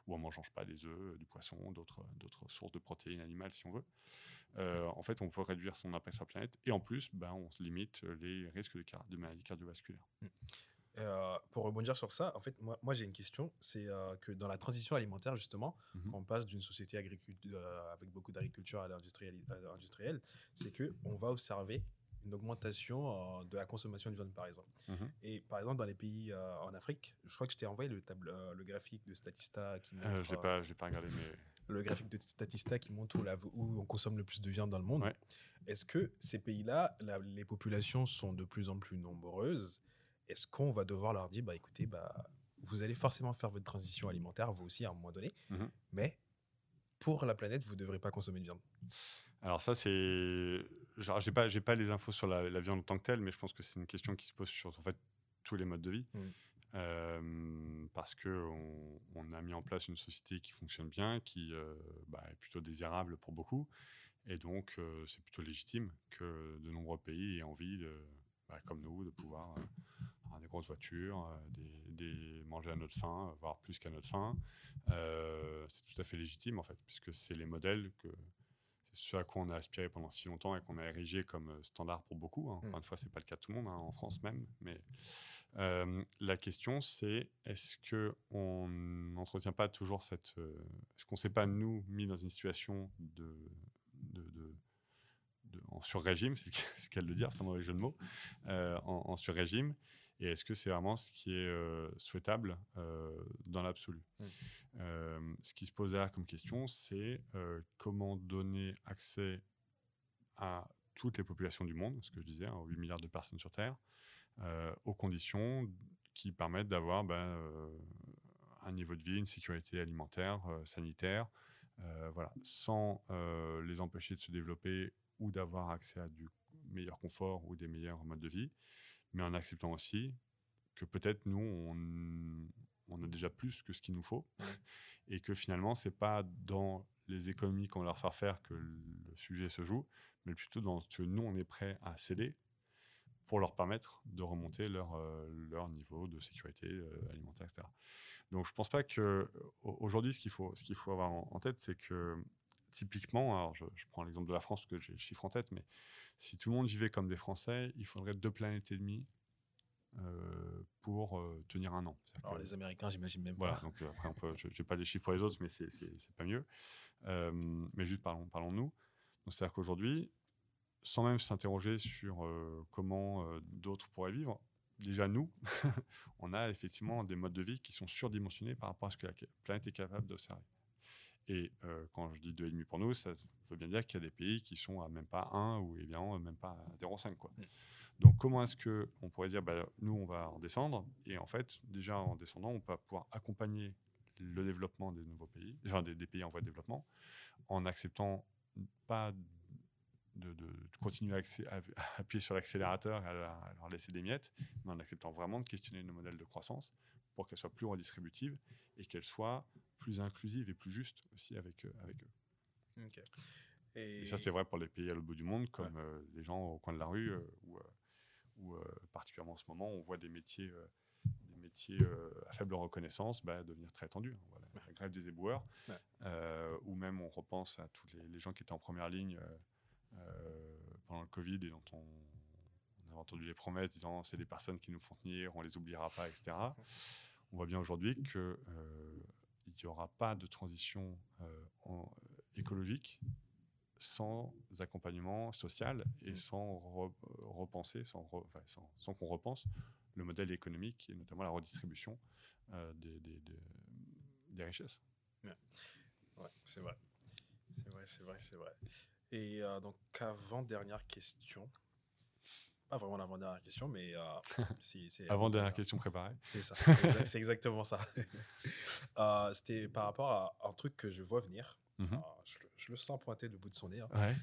ou en mangeant pas des œufs, du poisson, d'autres sources de protéines animales si on veut. Euh, en fait, on peut réduire son impact sur la planète et en plus, bah, on se limite les risques de, maladies cardiovasculaires. Euh, pour rebondir sur ça, en fait, moi, moi j'ai une question. C'est euh, que dans la transition alimentaire, justement, Mhm. quand on passe d'une société euh, avec beaucoup d'agriculture à l'industriel, à industrielle, c'est que on va observer une augmentation euh, de la consommation de viande, par exemple. Mhm. Et par exemple, dans les pays euh, en Afrique, je crois que je t'ai envoyé le, table, euh, le graphique de Statista qui montre, Euh, je l'ai euh, pas, je l'ai pas regardé, mais le graphique de Statista qui montre où, la- où on consomme le plus de viande dans le monde. Ouais. Est-ce que ces pays-là, les populations sont de plus en plus nombreuses Est-ce qu'on va devoir leur dire, bah écoutez, bah vous allez forcément faire votre transition alimentaire, vous aussi à un moment donné, Mhm. mais pour la planète, vous ne devrez pas consommer de viande? Alors ça, c'est... J'ai pas, j'ai pas les infos sur la, la viande en tant que telle, mais je pense que c'est une question qui se pose sur en fait, tous les modes de vie. Mm. Euh, parce qu'on on a mis en place une société qui fonctionne bien, qui euh, bah, est plutôt désirable pour beaucoup. Et donc, euh, c'est plutôt légitime que de nombreux pays aient envie, de, bah, comme nous, de pouvoir avoir des grosses voitures, euh, des, des- manger à notre faim, voire plus qu'à notre faim. Euh, c'est tout à fait légitime, en fait, puisque c'est les modèles que c'est ce à quoi on a aspiré pendant si longtemps et qu'on a érigé comme standard pour beaucoup. hein. Encore Mm. une fois, c'est pas le cas de tout le monde, hein, en France même. Mais euh, la question, c'est est-ce que on n'entretient pas toujours cette. euh, est-ce qu'on s'est pas nous mis dans une situation de, de, de- de- en sur-régime, c'est ce qu'elle de dire, c'est un mauvais jeu de mots, euh, en, en sur-régime, et est-ce que c'est vraiment ce qui est euh, souhaitable euh, dans l'absolu? Euh, Ce qui se pose derrière comme question, c'est comment donner accès à toutes les populations du monde, ce que je disais, hein, aux 8 milliards de personnes sur Terre, aux conditions qui permettent d'avoir ben, un niveau de vie, une sécurité alimentaire, sanitaire, voilà, sans les empêcher de se développer ou d'avoir accès à du meilleur confort ou des meilleurs modes de vie, mais en acceptant aussi que peut-être nous, on, on a déjà plus que ce qu'il nous faut, et que finalement, c'est pas dans les économies qu'on va leur faire faire que le sujet se joue, mais plutôt dans ce que nous, on est prêt à céder pour leur permettre de remonter leur, euh, leur niveau de sécurité euh, alimentaire, etc. Donc, je pense pas que au- aujourd'hui, ce qu'il faut, ce qu'il faut avoir en, en tête, c'est que typiquement, alors je, je prends l'exemple de la France parce que j'ai le chiffre en tête, mais si tout le monde vivait comme des Français, il faudrait deux planètes et demie euh, pour euh, tenir un an. C'est-à-dire Alors que- les Américains, j'imagine même voilà, pas. donc euh, après, on peut, je n'ai pas les chiffres pour les autres, mais c'est pas mieux. Mais juste parlons, parlons-nous. Donc, C'est-à-dire qu'aujourd'hui, sans même s'interroger sur comment d'autres pourraient vivre, déjà nous, on a effectivement des modes de vie qui sont surdimensionnés par rapport à ce que la planète est capable d'observer. Et euh, quand je dis 2,5 pour nous, ça veut bien dire qu'il y a des pays qui sont à même pas 1 ou évidemment même pas à 0,5. Quoi. Mm. Donc comment est-ce qu'on pourrait dire, bah, nous on va en descendre, et en fait, déjà en descendant, on va pouvoir accompagner le développement des nouveaux pays, enfin des, des pays en voie de développement, en acceptant pas de, continuer à, appuyer sur l'accélérateur et à, leur laisser des miettes, mais en acceptant vraiment de questionner nos modèles de croissance pour qu'elles soient plus redistributives et qu'elles soient plus inclusives et plus justes aussi avec, avec eux. Et... ça, c'est vrai pour les pays à l'autre bout du monde, comme euh, les gens au coin de la rue, euh, ou euh, particulièrement en ce moment, on voit des métiers, des métiers à faible reconnaissance bah, devenir très tendus. Hein, voilà. La grève des éboueurs, ou même on repense à tous les, les, gens qui étaient en première ligne pendant le Covid et dont on, on a entendu les promesses disant c'est des personnes qui nous font tenir, on les oubliera pas, etc. On voit bien aujourd'hui qu'il n'y aura pas de transition en, écologique sans accompagnement social et mm. sans repenser, sans, sans, qu'on repense le modèle économique et notamment la redistribution euh, des, des, des, richesses. Ouais, c'est vrai. C'est vrai, c'est vrai, c'est vrai. Et euh, donc, avant-dernière question. Pas vraiment l'avant-dernière question, mais. Euh, c'est, avant-dernière question préparée. C'est ça, c'est, exactement ça. c'était par rapport à un truc que je vois venir. Mhm. je, le sens pointer le bout de son nez. Hein. Euh,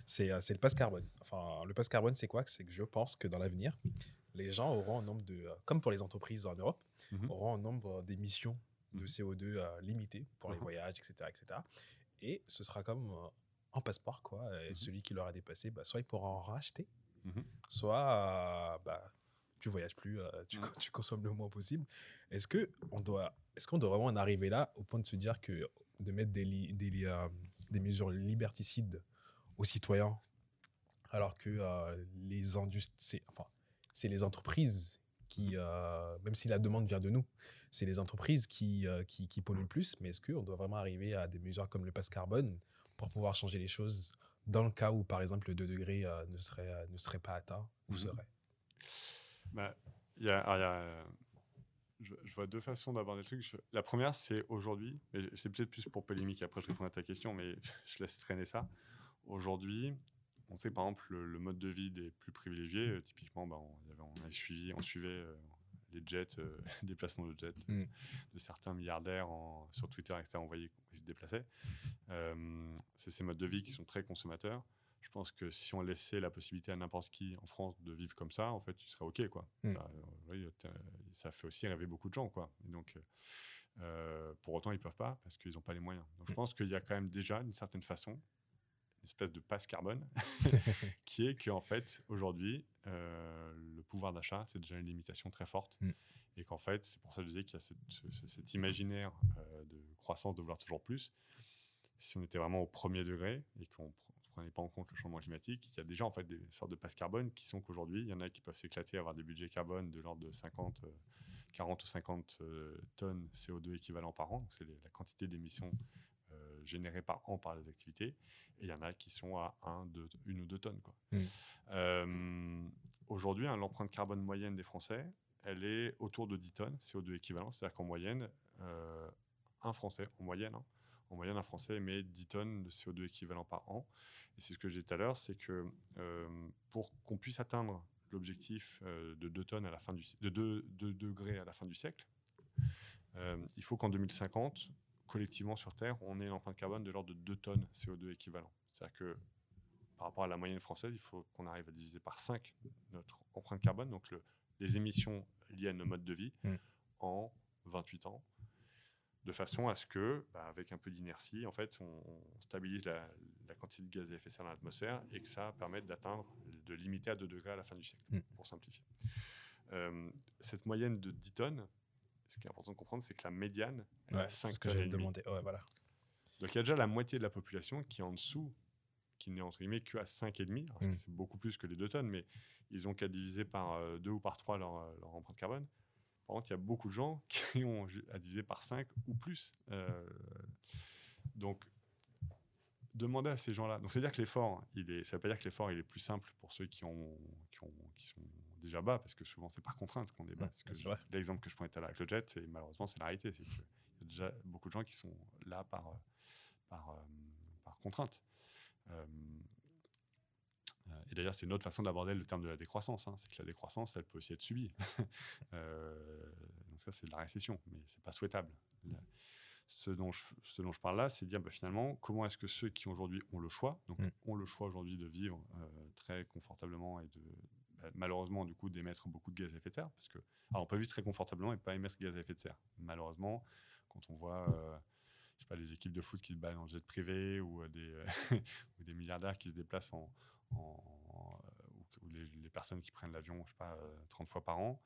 c'est le passe carbone. Enfin, le passe carbone, c'est quoi? C'est que je pense que dans l'avenir, les gens auront un nombre de, euh, comme pour les entreprises en Europe, mhm. auront un nombre d'émissions de mhm. CO2 euh, limité pour les voyages, etc., etc. Et ce sera comme un passeport, quoi. Et celui qui l'aura dépassé, bah, soit il pourra en racheter, soit bah, tu voyages plus, tu, tu, consommes le moins possible. Est-ce que on doit, est-ce qu'on doit vraiment en arriver là au point de se dire que de mettre des, des, euh, des mesures liberticides aux citoyens, alors que euh, les industries, enfin, c'est les entreprises qui, euh, même si la demande vient de nous, c'est les entreprises qui, qui, qui, polluent le plus. Mais est-ce qu'on doit vraiment arriver à des mesures comme le passe carbone pour pouvoir changer les choses dans le cas où, par exemple, le 2 degrés ne, serait, ne serait pas atteint ou mmh serait? Bah, y a, y a je, vois deux façons d'aborder le truc. la première, c'est aujourd'hui, c'est peut-être plus pour polémique, après je réponds à ta question, mais je laisse traîner ça. Aujourd'hui, on sait par exemple le, mode de vie des plus privilégiés. Euh, typiquement, bah, on, on, a suivi, on suivait euh, les jets, euh, déplacements de jets mm. de, certains milliardaires sur Twitter, etc. On voyait qu'ils se déplaçaient. c'est ces modes de vie qui sont très consommateurs je pense que si on laissait la possibilité à n'importe qui en France de vivre comme ça, en fait, tu serais OK. Quoi. Mm. Euh, ça fait aussi rêver beaucoup de gens. Quoi. donc, euh, pour autant, ils ne peuvent pas parce qu'ils n'ont pas les moyens. Donc, je mm. pense qu'il y a quand même déjà, d'une certaine façon, espèce de passe carbone qui est qu'en fait, aujourd'hui, euh, le pouvoir d'achat, c'est déjà une limitation très forte. Mm. Et qu'en fait, c'est pour ça que je disais qu'il y a cet imaginaire de croissance, de vouloir toujours plus. Si on était vraiment au premier degré et qu'on prenez pas en compte le changement climatique, il y a déjà en fait des sortes de passes carbone qui sont qu'aujourd'hui, il y en a qui peuvent s'éclater, avoir des budgets carbone de l'ordre de 50, 40 euh, ou 50 euh, tonnes CO2 équivalent par an. C'est la quantité d'émissions euh, générées par an par les activités. Et il y en a qui sont à 1, 2, une ou deux tonnes. Mmh. Aujourd'hui, hein, l'empreinte carbone moyenne des Français, elle est autour de 10 tonnes CO2 équivalent. C'est-à-dire qu'en moyenne, un Français, en moyenne, hein, en moyenne, un Français émet 10 tonnes de CO2 équivalent par an. Et c'est ce que j'ai dit tout à l'heure, c'est que euh, pour qu'on puisse atteindre l'objectif euh, de 2 tonnes à la fin du de 2, degrés à la fin du siècle, euh, il faut qu'en 2050, collectivement sur Terre, on ait une empreinte carbone de l'ordre de 2 tonnes CO2 équivalent. C'est-à-dire que par rapport à la moyenne française, il faut qu'on arrive à diviser par 5 notre empreinte carbone, donc les émissions liées à nos modes de vie, mmh. en 28 ans de façon à ce que, bah, avec un peu d'inertie, en fait, on, stabilise la, quantité de gaz à effet de serre dans l'atmosphère et que ça permette d'atteindre, de limiter à 2 degrés à la fin du siècle, mm. pour simplifier. Euh, cette moyenne de 10 tonnes, ce qui est important de comprendre, c'est que la médiane est à 5 tonnes. Ce que demandé. voilà. Donc il y a déjà la moitié de la population qui est en dessous, qui n'est entre guillemets qu'à 5,5. Mm. C'est beaucoup plus que les 2 tonnes, mais ils ont qu'à diviser par 2 euh, ou par 3 leur, leur empreinte carbone. Par contre, il y a beaucoup de gens qui ont à diviser par 5 ou plus. Euh, donc, demandez à ces gens-là. Donc, c'est-à-dire que l'effort, il est, ça ne veut pas dire que l'effort il est plus simple pour ceux qui, ont, qui, ont, qui sont déjà bas, parce que souvent, c'est par contrainte qu'on est bas. L'exemple que je prenais tout à l'heure avec le jet, c'est malheureusement, c'est la réalité. Déjà beaucoup de gens qui sont là par, par, euh, par contrainte. Euh, et d'ailleurs, c'est une autre façon d'aborder le terme de la décroissance. Hein. C'est que la décroissance, elle peut aussi être subie. euh, ça, c'est de la récession, mais c'est pas souhaitable. ce dont je, ce dont je parle là, c'est dire bah, finalement comment est-ce que ceux qui aujourd'hui ont le choix, donc Mm. ont le choix aujourd'hui de vivre euh, très confortablement et de bah, malheureusement du coup d'émettre beaucoup de gaz à effet de serre, parce que alors, on peut vivre très confortablement et pas émettre de gaz à effet de serre. Malheureusement, quand on voit euh, je sais pas, les équipes de foot qui se battent en jet privé ou, euh, des, ou des milliardaires qui se déplacent en, en- euh, ou, les, personnes qui prennent l'avion, je sais pas, euh, 30 fois par an,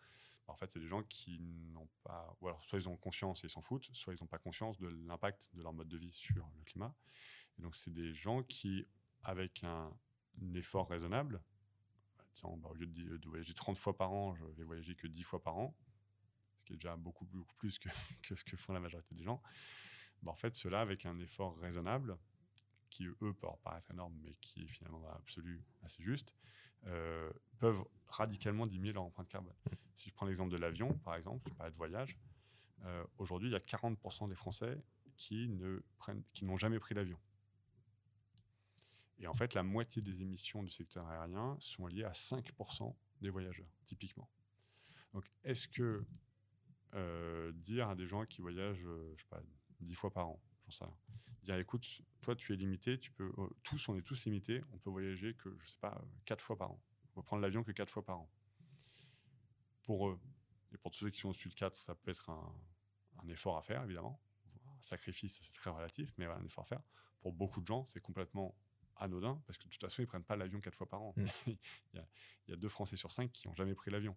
bah, en fait, c'est des gens qui n'ont pas, ou alors soit ils ont conscience et ils s'en foutent, soit ils n'ont pas conscience de l'impact de leur mode de vie sur le climat. Et donc, c'est des gens qui, avec un, effort raisonnable, bah, disons, bah, au lieu de, de voyager 30 fois par an, je vais voyager que 10 fois par an, ce qui est déjà beaucoup, beaucoup plus que, que ce que font la majorité des gens. Bah, en fait, cela avec un effort raisonnable, qui eux peuvent paraître énorme, mais qui est finalement dans l'absolu assez juste, euh, peuvent radicalement diminuer leur empreinte carbone. Si je prends l'exemple de l'avion, par exemple, tu parlais de voyage, euh, aujourd'hui, il y a 40% des Français qui ne prennent, qui n'ont jamais pris l'avion. Et en fait, la moitié des émissions du secteur aérien sont liées à 5% des voyageurs, typiquement. Donc, est-ce que euh, dire à des gens qui voyagent, euh, je sais pas, 10 fois par an, j'en sais rien, dire écoute, toi tu es limité, tu peux, euh, tous, on est tous limités, on peut voyager que, je sais pas, 4 fois par an. On peut prendre l'avion que 4 fois par an. Pour eux, et pour tous ceux qui sont au-dessus de 4, ça peut être un, un effort à faire, évidemment. Un sacrifice, c'est très relatif, mais voilà, un effort à faire. Pour beaucoup de gens, c'est complètement anodin, parce que de toute façon, ils prennent pas l'avion 4 fois par an. Mm. il, y a, il y a deux Français sur 5 qui n'ont jamais pris l'avion.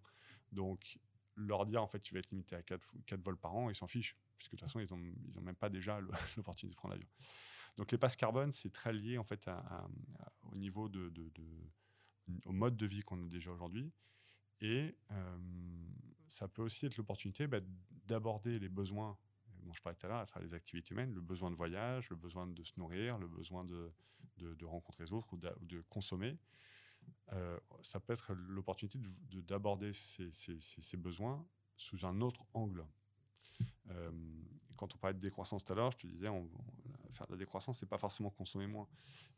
Donc, leur dire, en fait, tu vas être limité à 4, vols par an, ils s'en fichent, puisque de toute façon, ils n'ont ils ont même pas déjà l'opportunité de prendre l'avion. Donc, les passes carbone, c'est très lié, en fait, au niveau de, de- au mode de vie qu'on a déjà aujourd'hui. Et euh, ça peut aussi être l'opportunité bah, d'aborder les besoins dont je parlais tout à l'heure, à travers les activités humaines, le besoin de voyage, le besoin de se nourrir, le besoin de, de- rencontrer les autres ou de, consommer. Euh, ça peut être l'opportunité de- de- d'aborder ces, besoins sous un autre angle. Euh, quand on parlait de décroissance tout à l'heure, je te disais, faire de la décroissance, c'est pas forcément consommer moins.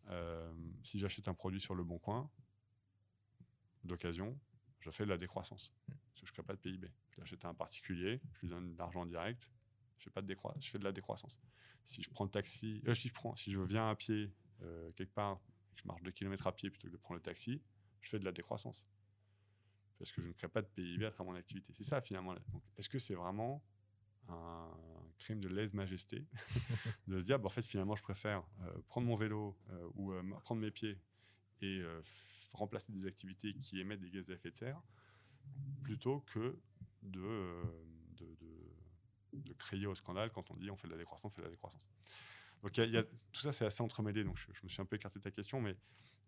Euh, si j'achète un produit sur le bon coin, d'occasion, je fais de la décroissance. Parce que je ne crée pas de PIB. Je à un particulier, je lui donne de l'argent direct, je fais, pas de je fais de la décroissance. Si je prends le taxi, si, je prends, si je viens à pied quelque part, et que je marche 2 km à pied plutôt que de prendre le taxi, je fais de la décroissance. Parce que je ne crée pas de PIB à travers mon activité. C'est ça finalement. Donc, Est-ce que c'est vraiment un crime de lèse-majesté de se dire, bah, en fait, finalement, je préfère euh, prendre mon vélo euh, ou euh, prendre mes pieds et remplacer des activités qui émettent des gaz à effet de serre plutôt que de, de, de- de crier au scandale quand on dit on fait de la décroissance, on fait de la décroissance. Donc tout ça, c'est assez entremêlé. Donc je, me suis un peu écarté de ta question, mais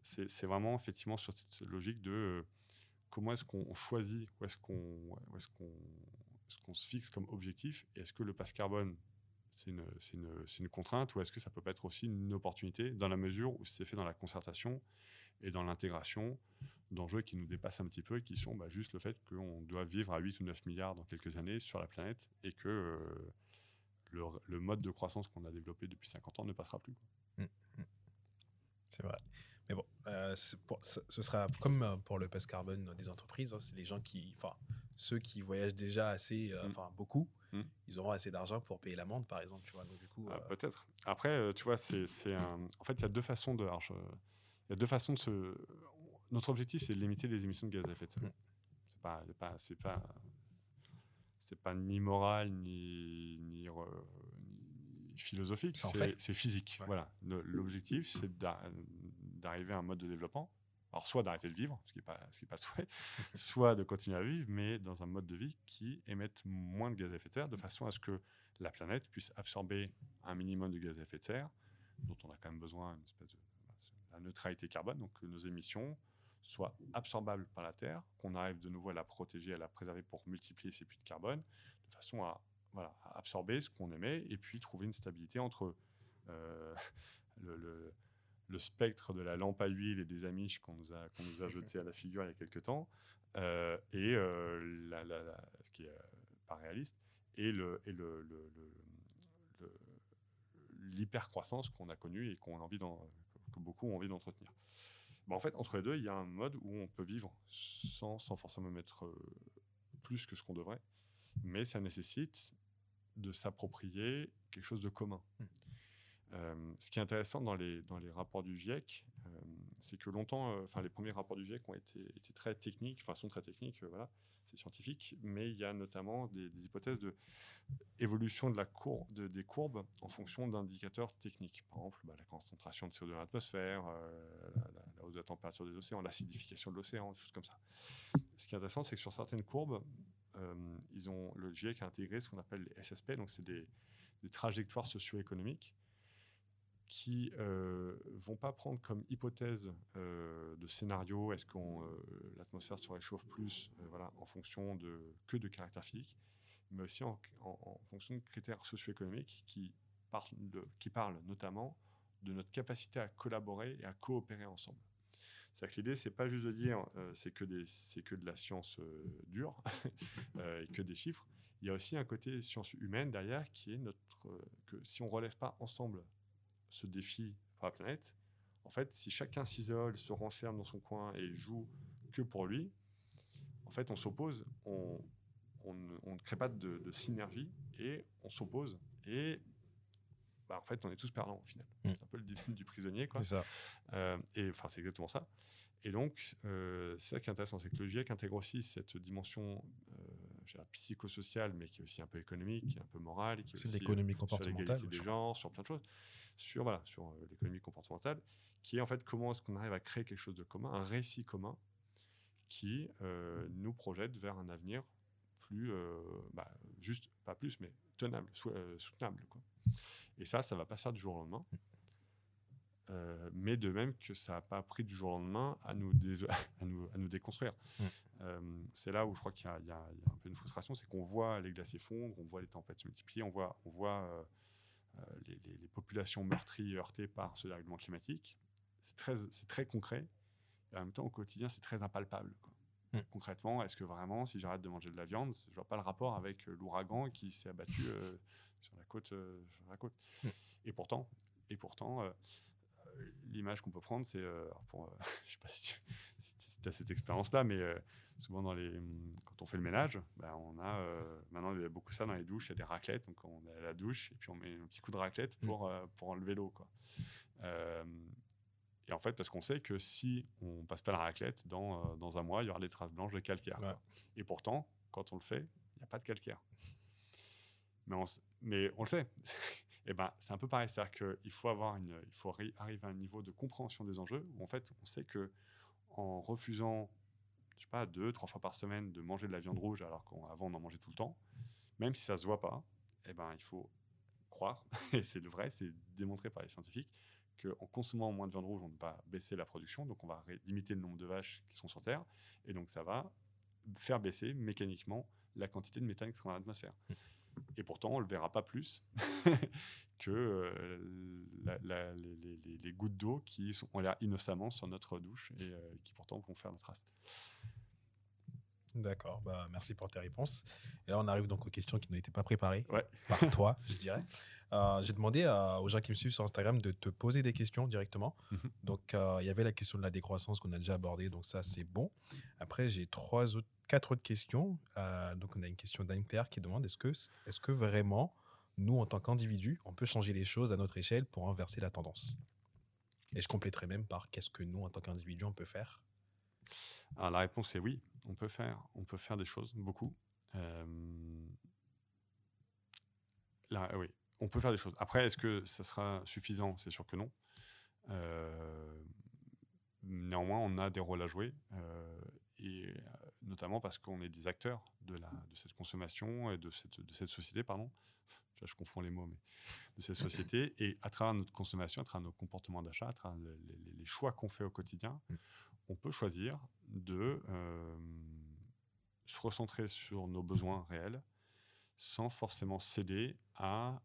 c'est vraiment effectivement sur cette logique de euh, comment est-ce qu'on choisit, où est-ce qu'on se fixe comme objectif, et est-ce que le passe carbone c'est une contrainte ou est-ce que ça peut pas être aussi une opportunité dans la mesure où c'est fait dans la concertation et dans l'intégration d'enjeux qui nous dépassent un petit peu et qui sont bah, juste le fait qu'on doit vivre à 8 ou 9 milliards dans quelques années sur la planète et que euh, le, le mode de croissance qu'on a développé depuis 50 ans ne passera plus. quoi. C'est vrai. Mais bon, euh, pour- ce sera comme euh, pour le pass carbone des entreprises. hein, c'est les gens qui, enfin, ceux qui voyagent déjà assez, euh, Mm. enfin beaucoup, ils auront assez d'argent pour payer l'amende, par exemple. Tu vois, donc du coup, Ah, euh, Peut-être. Après, tu vois, c'est un... En fait, il y a deux façons de... Il y a deux façons de se... Notre objectif, c'est de limiter les émissions de gaz à effet de serre. C'est pas... c'est pas... C'est pas... C'est pas ni moral, ni, ni, re- ni philosophique, C'est en fait. physique. Ouais. Voilà. L'objectif, c'est d'a- d'arriver à un mode de développement. Alors, soit d'arrêter de vivre, ce qui n'est pas, ce qui est pas souhait, soit de continuer à vivre, mais dans un mode de vie qui émette moins de gaz à effet de serre, de façon à ce que la planète puisse absorber un minimum de gaz à effet de serre, dont on a quand même besoin, une espèce de la neutralité carbone, donc nos émissions soient absorbables par la Terre, qu'on arrive de nouveau à la protéger, à la préserver pour multiplier ces puits de carbone, de façon à, voilà, à absorber ce qu'on émet et puis trouver une stabilité entre euh, le, le- le spectre de la lampe à huile et des amiches qu'on nous a, qu'on nous a jeté à la figure il y a quelques temps, euh, et euh, la- la- la- ce qui est pas réaliste, et le, le- l'hypercroissance qu'on a connue et qu'on a envie d'en- que beaucoup ont envie d'entretenir. Bah, en fait, entre les deux, il y a un mode où on peut vivre sans, sans forcément mettre euh, plus que ce qu'on devrait, mais ça nécessite de s'approprier quelque chose de commun. Mm. Euh, ce qui est intéressant dans les, dans les rapports du GIEC, c'est que longtemps, euh, enfin les premiers rapports du GIEC ont été, très techniques, enfin sont très techniques, voilà, c'est scientifique, mais il y a notamment des, hypothèses de évolution de la courbe, de, des courbes en fonction d'indicateurs techniques. Par exemple, bah, la concentration de CO2 dans l'atmosphère, la, hausse de la température des océans, l'acidification de l'océan, des choses comme ça. Ce qui est intéressant, c'est que sur certaines courbes, euh, ils ont, le GIEC a intégré ce qu'on appelle les SSP, donc c'est des, trajectoires socio-économiques qui ne euh, vont pas prendre comme hypothèse euh, de scénario est-ce que euh, l'atmosphère se réchauffe plus voilà, en fonction de, que de caractères physiques, mais aussi en, fonction de critères socio-économiques qui, parlent notamment de notre capacité à collaborer et à coopérer ensemble. C'est-à-dire que l'idée, c'est pas juste de dire euh, c'est que, que de la science dure et que des chiffres. Il y a aussi un côté science humaine derrière qui est notre que si on relève pas ensemble ce défi pour la planète, en fait, si chacun s'isole, se renferme dans son coin et joue que pour lui, en fait, on s'oppose, on, on, on, ne crée pas de, de synergie et on s'oppose et bah, en fait, on est tous perdants au final. Mm. C'est un peu le dilemme du prisonnier. C'est ça. Euh, et enfin, c'est exactement ça. Et donc, euh, c'est ça qui est intéressant, c'est que le GIEC intègre aussi cette dimension euh, psychosociale, mais qui est aussi un peu économique, qui est un peu morale, qui est aussi l'économie comportementale, sur des genres, sur plein de choses, sur voilà, sur euh, l'économie comportementale, qui est en fait comment est-ce qu'on arrive à créer quelque chose de commun, un récit commun, qui euh, nous projette vers un avenir plus, euh, bah, juste pas plus, mais tenable, soutenable, quoi. Et ça, ça va pas se faire du jour au lendemain. Euh, mais de même que ça n'a pas pris du jour au lendemain à nous, à nous, à nous déconstruire. Mm. Euh, c'est là où je crois qu'il y, y, a un peu une frustration, c'est qu'on voit les glaciers fondre, on voit les tempêtes se multiplier, on voit, on voit euh, les, les, les, populations meurtries, heurtées par ce dérèglement climatique. C'est très, très concret, et en même temps, au quotidien, c'est très impalpable. Quoi. Mm. Concrètement, est-ce que vraiment, si j'arrête de manger de la viande, je vois pas le rapport avec l'ouragan qui s'est abattu sur la côte, sur la côte? Mm. Et pourtant, et pourtant l'image qu'on peut prendre, c'est, euh, pour, euh, je sais pas si tu si as cette expérience-là, mais euh, souvent dans les, quand on fait le ménage, bah, on a, maintenant il y a beaucoup ça dans les douches, il y a des raclettes, donc on est à la douche et puis on met un petit coup de raclette pour, mmh. pour enlever l'eau. Quoi. et en fait, parce qu'on sait que si on passe pas la raclette, dans, dans un mois, il y aura des traces blanches de calcaire. Ouais. Et pourtant, quand on le fait, il n'y a pas de calcaire. Mais on, mais on le sait. Et eh ben, c'est un peu pareil, c'est-à-dire qu'il faut avoir une, il faut arriver à un niveau de compréhension des enjeux où en fait, on sait que en refusant, je sais pas, deux, trois fois par semaine de manger de la viande rouge alors qu'avant on en mangeait tout le temps, même si ça se voit pas, et eh ben, il faut croire, et c'est le vrai, c'est démontré par les scientifiques, qu'en consommant moins de viande rouge, on ne va pas baisser la production, donc on va limiter le nombre de vaches qui sont sur Terre, et donc ça va faire baisser mécaniquement la quantité de méthane qui sera dans l'atmosphère. Et pourtant, on ne le verra pas plus que euh, la, la, les, les, les, gouttes d'eau qui sont, ont l'air innocemment sur notre douche et euh, qui pourtant vont faire notre trace. D'accord, bah, merci pour tes réponses. Et là, on arrive donc aux questions qui n'étaient pas préparées ouais. par toi, je dirais. Euh, J'ai demandé aux gens qui me suivent sur Instagram de te poser des questions directement. Mm -hmm. Donc, euh, il y avait la question de la décroissance qu'on a déjà abordée, donc ça, c'est bon. Après, j'ai trois autres, quatre autres questions. Donc, on a une question d'Anne-Claire qui demande est-ce que, est -ce que vraiment, nous, en tant qu'individus, on peut changer les choses à notre échelle pour inverser la tendance Et je compléterai même par qu'est-ce que nous, en tant qu'individus, on peut faire Alors, la réponse est oui on peut faire, on peut faire des choses, beaucoup. Euh, là, oui, on peut faire des choses. Après, est-ce que ça sera suffisant? C'est sûr que non. Euh, néanmoins, on a des rôles à jouer, euh, et notamment parce qu'on est des acteurs de cette consommation et de cette, de cette société, pardon. Je confonds les mots, mais de cette société. Et à travers notre consommation, à travers nos comportements d'achat, à travers les, les, les choix qu'on fait au quotidien, on peut choisir de euh, se recentrer sur nos besoins réels sans forcément céder à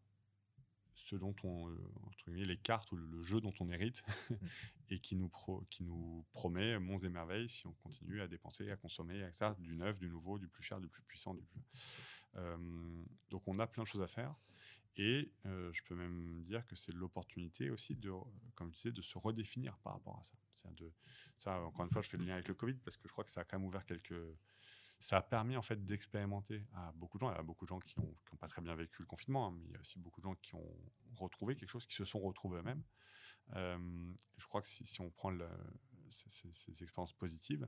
ce dont on, entre guillemets, les cartes ou le jeu dont on hérite et qui nous, pro, qui nous promet monts et merveilles si on continue à dépenser, à consommer, à ça, du neuf, du nouveau, du plus cher, du plus puissant. Du plus... Euh, donc on a plein de choses à faire. Et euh, je peux même dire que c'est l'opportunité aussi, de, comme tu sais, de se redéfinir par rapport à ça. Encore une fois, je fais le lien avec le Covid parce que je crois que ça a quand même ouvert quelques, ça a permis en fait d'expérimenter à beaucoup de gens. Il y a beaucoup de gens qui n'ont pas très bien vécu le confinement, hein, mais il y a aussi beaucoup de gens qui ont retrouvé quelque chose, qui se sont retrouvés eux-mêmes. Euh, je crois que si, on prend ces, expériences positives,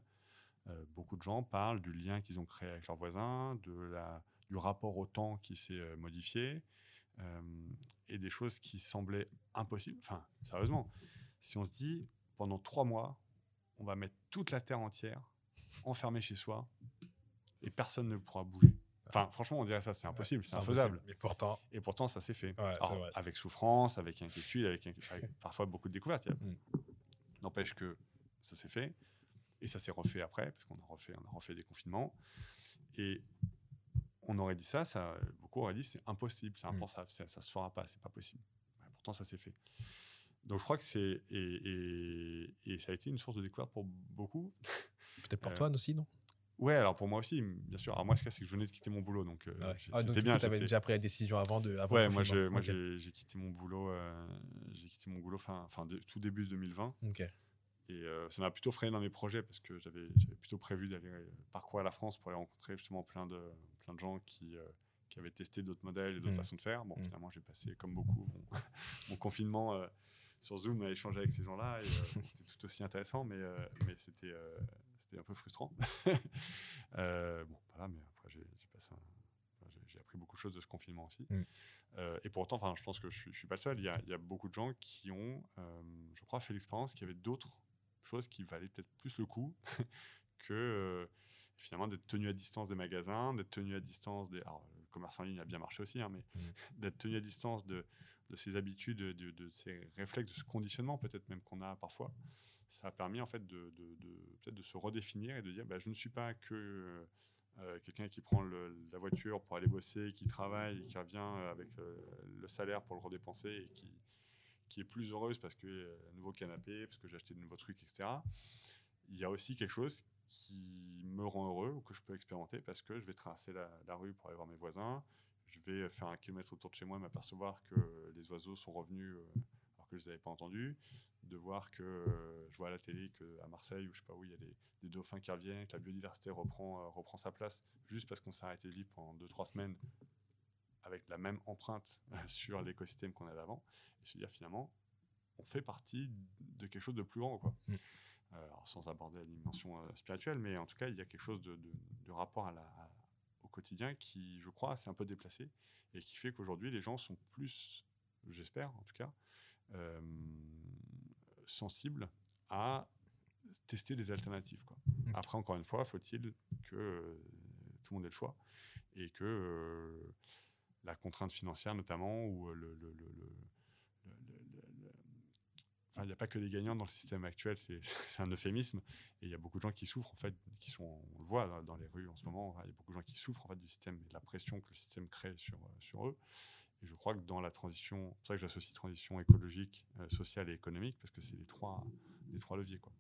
beaucoup de gens parlent du lien qu'ils ont créé avec leurs voisins, de la, du rapport au temps qui s'est euh, modifié, et des choses qui semblaient impossibles. Enfin, sérieusement, si on se dit pendant trois mois, on va mettre toute la terre entière enfermée chez soi et personne ne pourra bouger. Enfin, franchement, on dirait ça, c'est impossible, c'est infaisable. Et pourtant, et pourtant, ça s'est fait. avec souffrance, avec inquiétude, avec, parfois beaucoup de découvertes. Mm. N'empêche que ça s'est fait et ça s'est refait après, parce qu'on a refait, on a refait des confinements. Et on aurait dit ça, ça beaucoup auraient dit c'est impossible, c'est mm. impensable, ça, ça se fera pas, c'est pas possible. pourtant, ça s'est fait. Donc, je crois que c'est et, et, ça a été une source de découverte pour beaucoup. Peut-être pour euh, toi aussi, non? Ouais, alors pour moi aussi, bien sûr. Alors moi, ce cas, c'est que je venais de quitter mon boulot, donc euh, ah, c'était bien. Tu avais déjà pris la décision avant de. Avant ouais, moi, j'ai, moi j'ai, quitté mon boulot. Euh, j'ai quitté mon boulot fin, fin tout début 2020. Ok. Et ça m'a plutôt freiné dans mes projets parce que j'avais, j'avais plutôt prévu d'aller parcourir la France pour aller rencontrer justement plein de, plein de gens qui, qui avaient testé d'autres modèles et d'autres mmh. façons de faire. Bon, mmh. finalement, j'ai passé comme beaucoup mon, mon confinement sur Zoom à échanger avec ces gens-là et c'était tout aussi intéressant, mais, mais c'était c'était un peu frustrant. Euh, bon, voilà, mais après, j'ai j'ai appris beaucoup de choses de ce confinement aussi. Mm. Euh, et pour autant, je pense que je ne suis, pas le seul. Il y, a, il y, a, beaucoup de gens qui ont, euh, je crois, fait l'expérience qu'il y avait d'autres choses qui valaient peut-être plus le coup que finalement d'être tenu à distance des magasins, d'être tenu à distance des. Alors, le commerce en ligne a bien marché aussi, hein, mais mm. d'être tenu à distance de, de ses habitudes, de, de, ses réflexes, de ce conditionnement peut-être même qu'on a parfois ça a permis en fait de, peut-être de se redéfinir et de dire bah, je ne suis pas que euh, quelqu'un qui prend la voiture pour aller bosser, qui travaille et qui revient avec euh, le salaire pour le redépenser et qui, qui est plus heureuse parce que un nouveau canapé, parce que j'ai acheté de nouveaux trucs, etc. Il y a aussi quelque chose qui me rend heureux ou que je peux expérimenter parce que je vais traverser la, rue pour aller voir mes voisins, je vais faire un kilomètre autour de chez moi et m'apercevoir que les oiseaux sont revenus euh, alors que je ne les avais pas entendus de voir que euh, je vois à la télé qu'à Marseille ou je sais pas où il y a des, dauphins qui reviennent, que la biodiversité reprend, euh, reprend sa place juste parce qu'on s'est arrêté de vivre pendant 2-3 semaines avec la même empreinte sur l'écosystème qu'on avait avant, et se dire finalement, on fait partie de quelque chose de plus grand. Quoi. Mm. Euh, sans aborder la dimension spirituelle, mais en tout cas, il y a quelque chose de, rapport à la, au quotidien qui, je crois, s'est un peu déplacé et qui fait qu'aujourd'hui, les gens sont plus, j'espère en tout cas, sensible à tester des alternatives. Quoi. Après, encore une fois, faut-il que euh, tout le monde ait le choix et que euh, la contrainte financière, notamment, ou euh, le, il n'y a pas que des gagnants dans le système actuel, c'est un euphémisme. Et il y a beaucoup de gens qui souffrent, en fait, qui sont, on le voit dans les rues en ce moment, il y a beaucoup de gens qui souffrent en fait, du système et de la pression que le système crée sur, sur eux. Et je crois que dans la transition, c'est pour ça que j'associe transition écologique, euh, sociale et économique, parce que c'est les trois, les trois leviers. Quoi.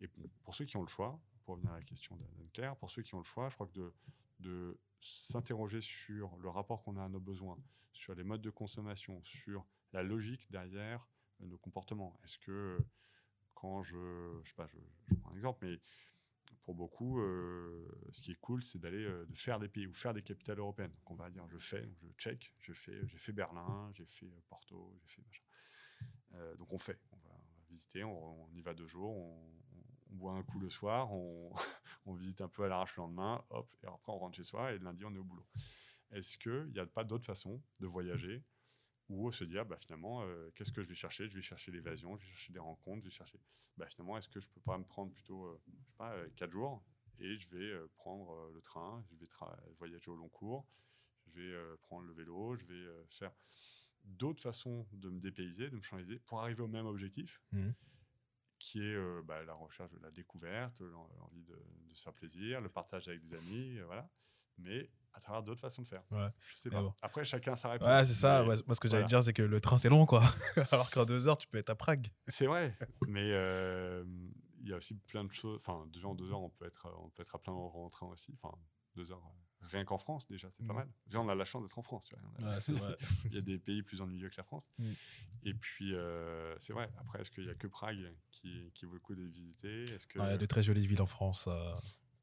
Et pour ceux qui ont le choix, pour revenir à la question d'Anne-Claire, pour ceux qui ont le choix, je crois que de, de s'interroger sur le rapport qu'on a à nos besoins, sur les modes de consommation, sur la logique derrière euh, nos comportements. Est-ce que quand je, je sais pas, je, prends un exemple, mais pour beaucoup, euh, ce qui est cool, c'est d'aller euh, de faire des pays ou faire des capitales européennes. Donc on va dire, je fais, je check, je fais, j'ai fait Berlin, j'ai fait euh, Porto, j'ai fait machin. donc on fait, on va, visiter, on, y va deux jours, on, boit un coup le soir, on, visite un peu à l'arrache le lendemain, hop, et après on rentre chez soi et le lundi on est au boulot. Est-ce qu'il n'y a pas d'autres façons de voyager ou se dire bah, finalement euh, qu'est-ce que je vais chercher? Je vais chercher l'évasion je vais chercher des rencontres je vais chercher bah, finalement est-ce que je peux pas me prendre plutôt euh, je sais pas euh, quatre jours et je vais prendre le train je vais voyager au long cours je vais prendre le vélo je vais faire d'autres façons de me dépayser de me changer pour arriver au même objectif mmh. qui est bah, la recherche de la découverte l'envie de, de, se faire plaisir le partage avec des amis voilà mais à travers d'autres façons de faire. Ouais. Je sais pas. Après, chacun sa réponse. Ouais, c'est ça. moi, ce que j'allais dire, c'est que le train, c'est long, quoi. Alors qu'en deux heures, tu peux être à Prague. C'est vrai. mais euh, il y a aussi plein de choses. Enfin, déjà en deux heures, on peut être, on peut être à plein en train aussi. Enfin, deux heures. Euh, rien qu'en France, déjà, c'est pas mm. mal. Déjà, on a la chance d'être en France. Tu vois. Ouais, vrai. il y a des pays plus ennuyeux que la France. Mm. Et puis, euh, c'est vrai. Après, est-ce qu'il y a que Prague qui, qui vaut le coup de visiter? Est-ce que... Il y a de très jolies villes en France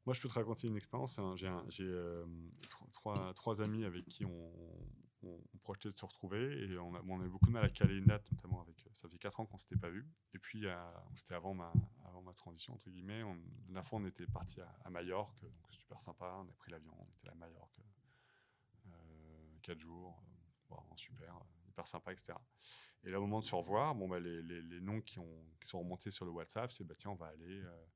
moi, je peux te raconter une expérience. J'ai euh, trois, amis avec qui on, on, projetait de se retrouver et on, a, on avait beaucoup de mal à caler une date, notamment avec. Ça faisait quatre ans qu'on s'était pas vu. Et puis, c'était avant ma, avant ma transition, entre guillemets. On, la fois, on était parti à, à, Majorque, super sympa. On a pris l'avion, on était à Majorque, euh, quatre jours, bon, super, hyper sympa, etc. Et là, au moment de se revoir, bon, bah, les, noms qui, ont, qui sont remontés sur le WhatsApp, c'est bah, tiens, on va aller. Euh,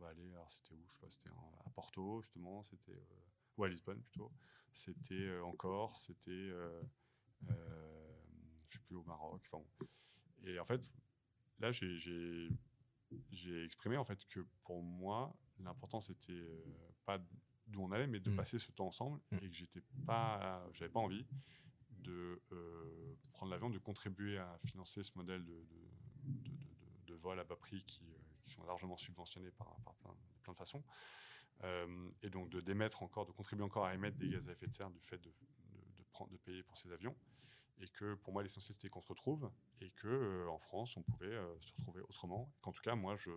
va aller, alors c'était où Je sais pas, c'était à Porto, justement, c'était. Euh, ou à Lisbonne plutôt. C'était euh, en Corse, c'était. Euh, je sais plus, au Maroc. Enfin, et en fait, là, j'ai exprimé en fait que pour moi, l'important c'était pas d'où on allait, mais de mmh. passer ce temps ensemble mmh. et que j'étais pas, j'avais pas envie de prendre l'avion, de contribuer à financer ce modèle de, de, de vol à bas prix qui, qui sont largement subventionnés par, plein, de façons. Euh, et donc de démettre encore, de contribuer encore à émettre des gaz à effet de serre du fait de, de, payer pour ces avions. Et que pour moi, l'essentiel c'était qu'on se retrouve et que euh, en France, on pouvait euh, se retrouver autrement. Qu'en tout cas, moi, je,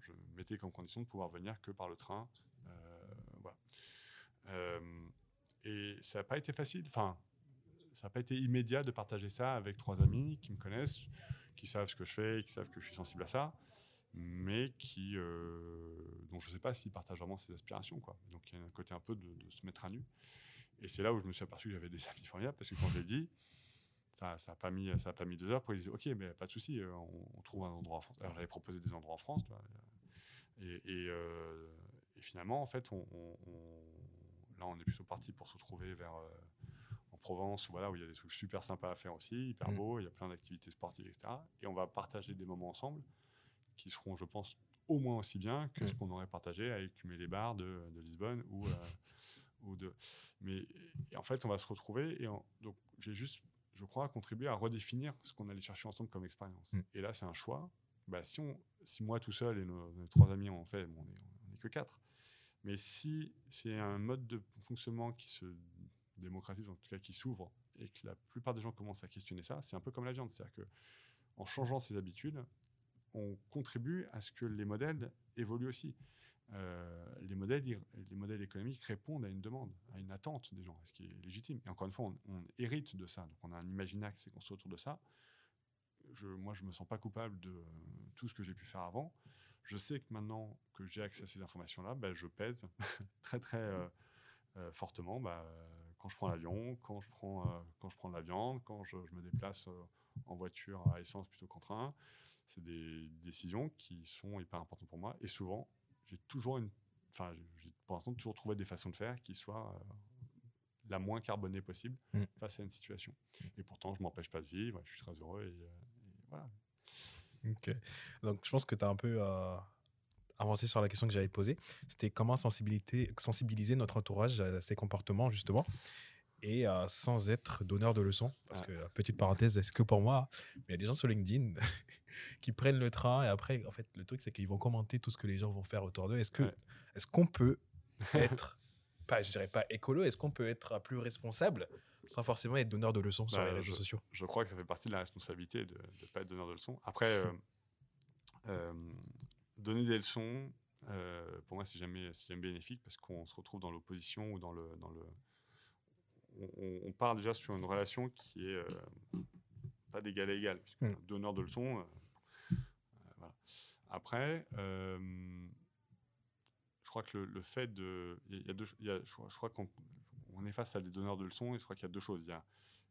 je, mettais comme condition de pouvoir venir que par le train. voilà. et ça n'a pas été facile. Enfin, ça n'a pas été immédiat de partager ça avec trois amis qui me connaissent, qui savent ce que je fais, qui savent que je suis sensible à ça mais qui, euh, dont je ne sais pas s'ils partagent vraiment ses aspirations. Quoi. Donc il y a un côté un peu de, se mettre à nu. Et c'est là où je me suis aperçu que j'avais des amis formidables, parce que quand je l'ai dit, ça n'a ça pas, mis, ça pas mis deux heures pour disaient Ok, mais pas de souci, euh, on, trouve un endroit en France. Alors j'avais proposé des endroits en France. et, euh, et, finalement, en fait, on, là, on est plutôt parti pour se retrouver vers. en Provence, où, voilà, où il y a des trucs super sympas à faire aussi, hyper mmh. beaux, il y a plein d'activités sportives, etc. Et on va partager des moments ensemble qui seront, je pense, au moins aussi bien que ce mm. qu'on aurait partagé avec les bars de, de Lisbonne ou, euh, ou de. Mais en fait, on va se retrouver et donc j'ai juste, je crois, contribué à redéfinir ce qu'on allait chercher ensemble comme expérience. Mm. Et là, c'est un choix. Bah, si, on, si moi tout seul et nos, trois amis ont fait, bon, on n'est que quatre. Mais si c'est un mode de fonctionnement qui se démocratise, en tout cas qui s'ouvre, et que la plupart des gens commencent à questionner ça, c'est un peu comme la viande. C'est-à-dire que en changeant ses habitudes, on contribue à ce que les modèles évoluent aussi. Euh, les, modèles, les modèles économiques répondent à une demande, à une attente des gens, ce qui est légitime. Et encore une fois, on, hérite de ça. Donc on a un imaginaire qui s'est construit autour de ça. Moi, je ne me sens pas coupable de tout ce que j'ai pu faire avant. Je sais que maintenant que j'ai accès à ces informations-là, bah, je pèse très très euh, euh, fortement bah, quand je prends l'avion, quand, je prends, quand je prends de la viande, quand je me déplace en voiture à essence plutôt qu'en train c'est des décisions qui sont hyper importantes pour moi. Et souvent, j'ai toujours une, enfin, j'ai pour l'instant toujours trouvé des façons de faire qui soient euh, la moins carbonée possible mm. face à une situation. Et pourtant, je m'empêche pas de vivre. Je suis très heureux et, euh, voilà. Ok. Donc, je pense que tu as un peu euh, avancé sur la question que j'avais posée. C'était comment sensibiliser notre entourage à ces comportements, justement? Et sans être donneur de leçons. Parce que, petite parenthèse, est-ce que pour moi, il y a des gens sur LinkedIn qui prennent le train et après, en fait, le truc, c'est qu'ils vont commenter tout ce que les gens vont faire autour d'eux. Est-ce que, est-ce qu'on peut être, pas, je dirais pas écolo, est-ce qu'on peut être plus responsable sans forcément être donneur de leçons sur bah, les réseaux sociaux? Je crois que ça fait partie de la responsabilité de ne pas être donneur de leçons. Après, euh, euh, donner des leçons, euh, pour moi, c'est jamais, jamais bénéfique parce qu'on se retrouve dans l'opposition ou dans le, dans le, on, part déjà sur une relation qui est euh, pas d'égal à égal, puisque mm. donneur de leçons. Euh, euh, Après, je crois que le, fait de. Il y a deux, je, crois, qu'on on est face à des donneurs de leçons, et je crois qu'il y a deux choses. Il y a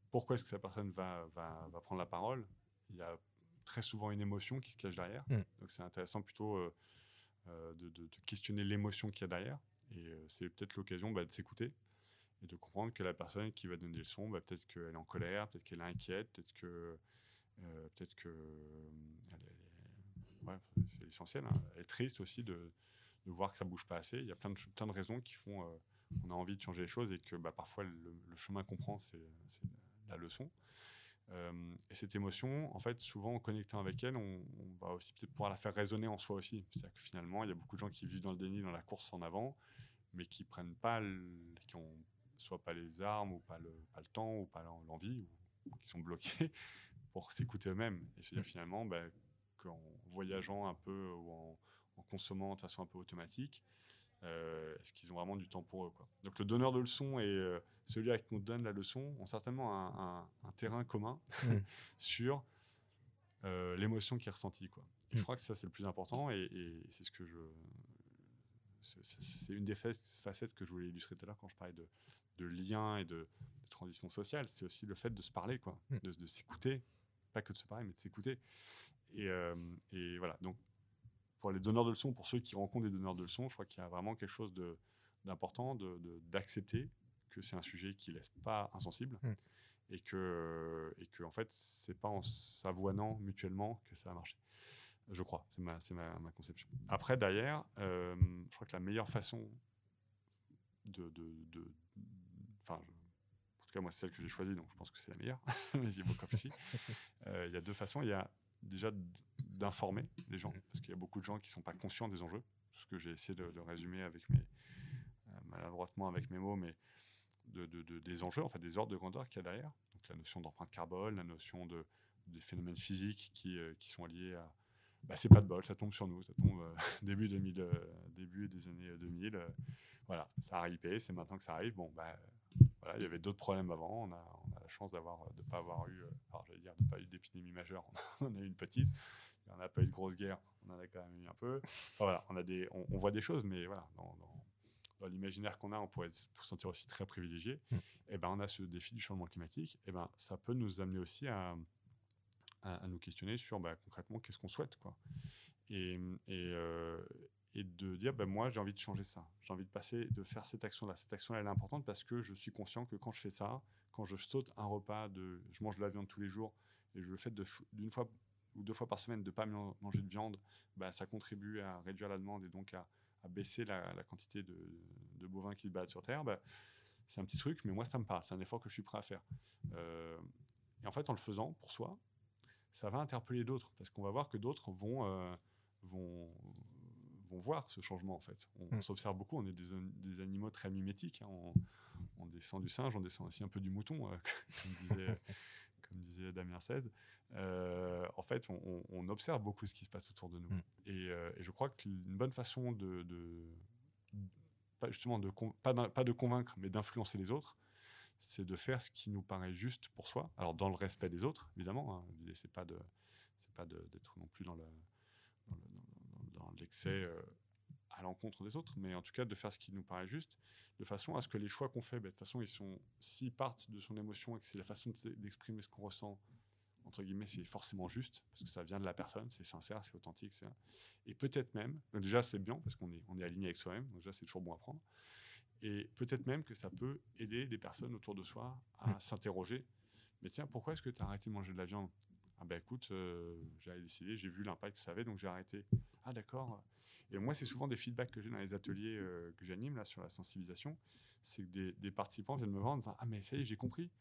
pourquoi est-ce que cette personne va, va, prendre la parole? Il y a très souvent une émotion qui se cache derrière. Mm. Donc c'est intéressant plutôt de, questionner l'émotion qu'il y a derrière. Et c'est peut-être l'occasion bah, de s'écouter et de comprendre que la personne qui va donner le son, bah, peut-être qu'elle est en colère, peut-être qu'elle est inquiète, peut-être que euh, peut-être que ouais, c'est l'essentiel. Hein. Elle est triste aussi de, de, voir que ça bouge pas assez. Il y a plein de, plein de raisons qui font euh, qu'on a envie de changer les choses et que bah, parfois le, chemin qu'on prend, c'est la leçon. Euh, et cette émotion, en fait, souvent en connectant avec elle, on, va aussi peut-être pouvoir la faire résonner en soi aussi. C'est-à-dire que finalement, il y a beaucoup de gens qui vivent dans le déni, dans la course en avant, mais qui prennent pas, qui ont soit pas les armes, ou pas le, pas le temps, ou pas l'envie, ou, qui sont bloqués pour s'écouter eux-mêmes. Et c'est finalement ben, qu'en voyageant un peu ou en, consommant de façon un peu automatique, Est-ce qu'ils ont vraiment du temps pour eux quoi. Donc le donneur de leçon et celui à qui on donne la leçon ont certainement un, terrain commun mm. sur l'émotion qui est ressentie. Quoi. je mm. crois que ça, c'est le plus important et, c'est ce que je. C'est une des facettes que je voulais illustrer tout à l'heure quand je parlais de, de lien et de, transition sociale. C'est aussi le fait de se parler, quoi, mm. de, s'écouter. Pas que de se parler, mais de s'écouter. Et, et, voilà. Donc, pour les donneurs de leçons, pour ceux qui rencontrent des donneurs de leçons, je crois qu'il y a vraiment quelque chose d'important d'accepter que c'est un sujet qui laisse pas insensible mm. et que et que en fait c'est pas en s'avoinant mutuellement que ça va marcher. Je crois, c'est ma, ma, ma, conception. Après, derrière, euh, je crois que la meilleure façon de. de, enfin, en tout cas, moi, c'est celle que j'ai choisie, donc je pense que c'est la meilleure. Euh, il y a deux façons. Il y a déjà d'informer les gens, mm. parce qu'il y a beaucoup de gens qui ne sont pas conscients des enjeux. Ce que j'ai essayé de, résumer avec mes, euh, maladroitement avec mes mots, mais de, des enjeux, enfin des ordres de grandeur qu'il y a derrière. Donc la notion d'empreinte carbone, la notion de, des phénomènes physiques qui, euh, qui sont liés à. Bah, c'est pas de bol, ça tombe sur nous, ça tombe euh, début, 2000, euh, début des années 2000. voilà, ça a arrivé, c'est maintenant que ça arrive. Bon, bah, voilà, il y avait d'autres problèmes avant. On a, on a la chance d'avoir, de pas avoir eu, alors j'allais dire, de pas eu d'épidémie majeure. On en a eu une petite. Il n'y en a pas eu de grosse guerre. On en a quand même eu un peu. voilà, on a des, on, voit des choses, mais voilà, dans dans l'imaginaire qu'on a, on pourrait se sentir aussi très privilégié. Mm. Et eh ben, on a ce défi du changement climatique. Et eh ben, ça peut nous amener aussi à, à, nous questionner sur bah, concrètement qu'est-ce qu'on souhaite, quoi. Et, et, euh, et de dire, ben, moi, j'ai envie de changer ça. J'ai envie de passer, de faire cette action-là. Cette action, elle est importante parce que je suis conscient que quand je fais ça, quand je saute un repas, de, je mange de la viande tous les jours et je le fais d'une fois ou deux fois par semaine de ne pas manger de viande, ben, ça contribue à réduire la demande et donc à, baisser la, quantité de, bovins qui se battent sur Terre, bah, c'est un petit truc, mais moi, ça me parle. C'est un effort que je suis prêt à faire. Euh, et en fait, en le faisant pour soi, ça va interpeller d'autres, parce qu'on va voir que d'autres vont, euh, vont, vont voir ce changement, en fait. On, mm. s'observe beaucoup, on est des, animaux très mimétiques. Hein. On, descend du singe, on descend aussi un peu du mouton, euh, comme disait comme disait Damien 16, euh, en fait, on, observe beaucoup ce qui se passe autour de nous. Mm. Euh, et, je crois qu'une bonne façon de, pas justement de pas, pas de convaincre, mais d'influencer les autres, c'est de faire ce qui nous paraît juste pour soi. Alors dans le respect des autres, évidemment. Hein, L'idée c'est pas de, c'est pas d'être non plus dans le l'excès euh, à l'encontre des autres, mais en tout cas de faire ce qui nous paraît juste, de façon à ce que les choix qu'on fait, ben, de toute façon, ils sont, s'ils partent de son émotion et que c'est la façon d'exprimer ce qu'on ressent, entre guillemets, c'est forcément juste, parce que ça vient de la personne, c'est sincère, c'est authentique, c'est et peut-être même, déjà c'est bien, parce qu'on est, on est aligné avec soi-même, donc déjà c'est toujours bon à prendre, et peut-être même que ça peut aider des personnes autour de soi à s'interroger, mais tiens, pourquoi est-ce que tu as arrêté de manger de la viande? Ah ben écoute, euh, j'ai décidé, j'ai vu l'impact que ça avait, donc j'ai arrêté. Ah d'accord. Et moi, c'est souvent des feedbacks que j'ai dans les ateliers euh, que j'anime là sur la sensibilisation. C'est que des, participants viennent me voir en disant Ah, mais ça y est, j'ai compris.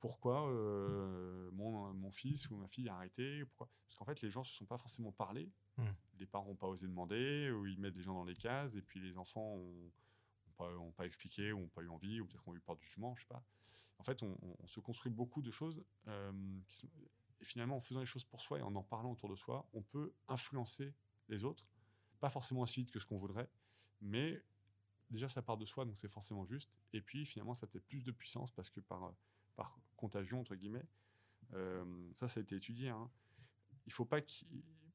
Pourquoi euh, mon, mon, fils ou ma fille a arrêté pourquoi? Parce qu'en fait, les gens ne se sont pas forcément parlé. Mmh. Les parents n'ont pas osé demander, ou ils mettent les gens dans les cases, et puis les enfants n'ont pas, pas, expliqué, ou n'ont pas eu envie, ou peut-être ont eu peur du jugement, je sais pas. En fait, on, se construit beaucoup de choses qui sont, et finalement, en faisant les choses pour soi et en en parlant autour de soi, on peut influencer les autres. Pas forcément aussi vite que ce qu'on voudrait, mais déjà, ça part de soi, donc c'est forcément juste. Et puis, finalement, ça peut-être plus de puissance parce que par, par contagion, entre guillemets, euh, ça, ça a été étudié. Hein. Il faut pas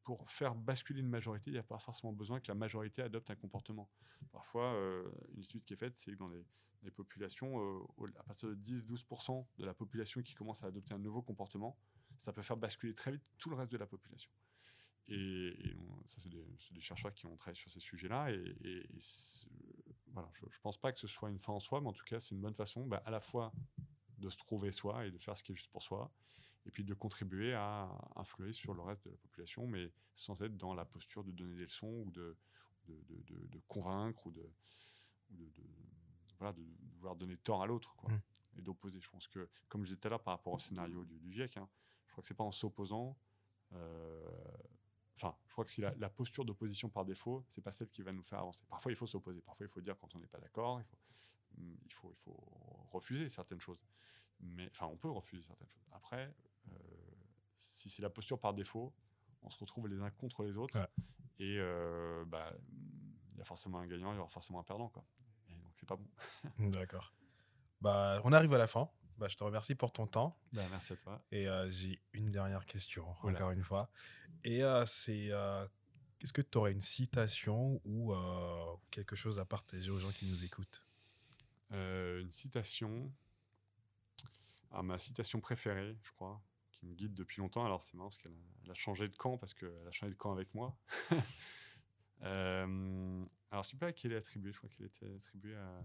pour faire basculer une majorité, il n'y a pas forcément besoin que la majorité adopte un comportement. Parfois, euh, une étude qui est faite, c'est que dans les, populations, euh, à partir de 10-12% de la population qui commence à adopter un nouveau comportement, ça peut faire basculer très vite tout le reste de la population. Et, ça, c'est des, chercheurs qui ont travaillé sur ces sujets-là. Et, voilà, je ne pense pas que ce soit une fin en soi, mais en tout cas, c'est une bonne façon bah, à la fois de se trouver soi et de faire ce qui est juste pour soi, et puis de contribuer à influer sur le reste de la population, mais sans être dans la posture de donner des leçons ou de, de, convaincre ou de, voilà, de vouloir donner tort à l'autre quoi, mmh. et d'opposer. Je pense que, comme je disais tout à l'heure par rapport au scénario du, du GIEC, hein, crois que c'est pas en s'opposant. Euh, enfin, je crois que si la, posture d'opposition par défaut, c'est pas celle qui va nous faire avancer. Parfois, il faut s'opposer. Parfois, il faut dire quand on n'est pas d'accord. Il faut, il, faut, refuser certaines choses. Mais, enfin, on peut refuser certaines choses. Après, euh, si c'est la posture par défaut, on se retrouve les uns contre les autres. Et euh, bah, il y a forcément un gagnant, il y aura forcément un perdant. Quoi. Et donc, c'est pas bon. D'accord. Bah, on arrive à la fin. Bah, je te remercie pour ton temps. Bah, merci à toi. Et euh, j'ai une dernière question, encore une fois. Et euh, c'est euh, est-ce que tu aurais une citation ou euh, quelque chose à partager aux gens qui nous écoutent? Une citation. Ah, ma citation préférée, je crois, qui me guide depuis longtemps. Alors, c'est marrant parce qu'elle a, a changé de camp, parce qu'elle a changé de camp avec moi. Alors, je ne sais pas à qui elle est attribuée. Je crois qu'elle était attribuée à,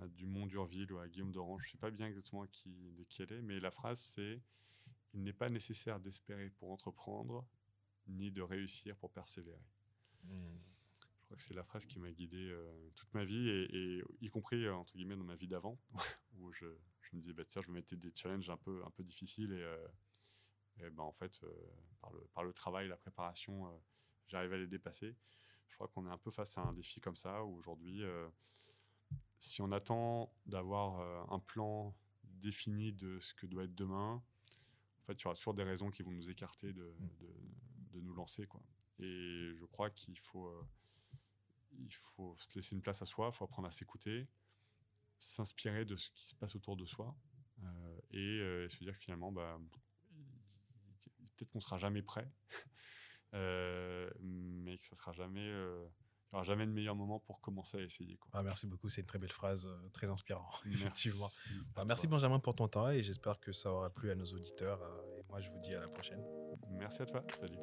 à Dumont d'Urville ou à Guillaume d'Orange. Je ne sais pas bien exactement qui, de qui elle est, mais la phrase, c'est Il n'est pas nécessaire d'espérer pour entreprendre, ni de réussir pour persévérer. Je crois que c'est la phrase qui m'a guidé euh, toute ma vie, et, et y compris, euh, entre guillemets, dans ma vie d'avant, où je, je me disais, bah, tiens, je me mettais des challenges un peu, un peu difficiles, et, euh, et ben, en fait, euh, par, le, par le travail, la préparation, euh, j'arrivais à les dépasser. Je crois qu'on est un peu face à un défi comme ça, où aujourd'hui, euh, si on attend d'avoir euh, un plan défini de ce que doit être demain, en fait, il y aura toujours des raisons qui vont nous écarter de, de, de nous lancer. Quoi. Et je crois qu'il faut, euh, il faut se laisser une place à soi, il faut apprendre à s'écouter, s'inspirer de ce qui se passe autour de soi euh, et euh, se dire que finalement, bah, peut-être qu'on sera jamais prêt, mais que ça sera jamais, il n'y aura jamais de meilleur moment pour commencer à essayer. Quoi. Ah, Merci beaucoup, c'est une très belle phrase, euh, très inspirante, effectivement. Merci, Bah, à merci. Benjamin pour ton temps et j'espère que ça aura plu à nos auditeurs. euh, et moi, je vous dis à la prochaine. Merci à toi. Salut.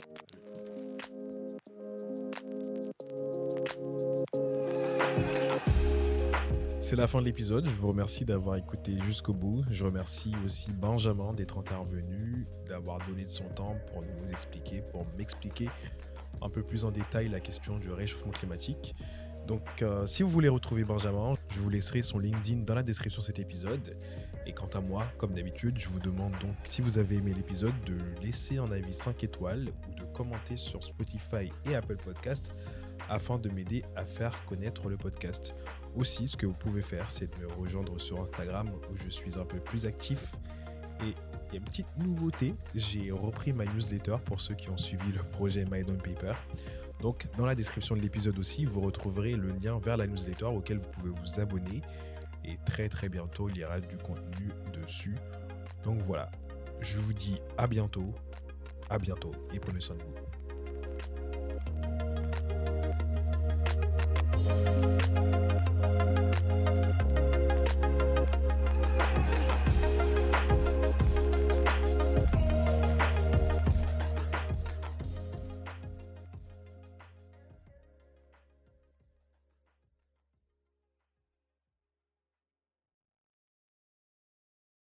C'est la fin de l'épisode. Je vous remercie d'avoir écouté jusqu'au bout. Je remercie aussi Benjamin d'être intervenu, d'avoir donné de son temps pour nous expliquer, pour m'expliquer un peu plus en détail la question du réchauffement climatique. Donc, euh, si vous voulez retrouver Benjamin, je vous laisserai son LinkedIn dans la description de cet épisode. Et quant à moi, comme d'habitude, je vous demande donc, si vous avez aimé l'épisode, de laisser un avis 5 étoiles ou de commenter sur Spotify et Apple Podcast afin de m'aider à faire connaître le podcast. Aussi, ce que vous pouvez faire, c'est de me rejoindre sur Instagram où je suis un peu plus actif. Et il petite nouveauté. J'ai repris ma newsletter pour ceux qui ont suivi le projet My Down Paper. Donc, dans la description de l'épisode aussi, vous retrouverez le lien vers la newsletter auquel vous pouvez vous abonner. Et très très bientôt, il y aura du contenu dessus. Donc voilà, je vous dis à bientôt. À bientôt et prenez soin de vous.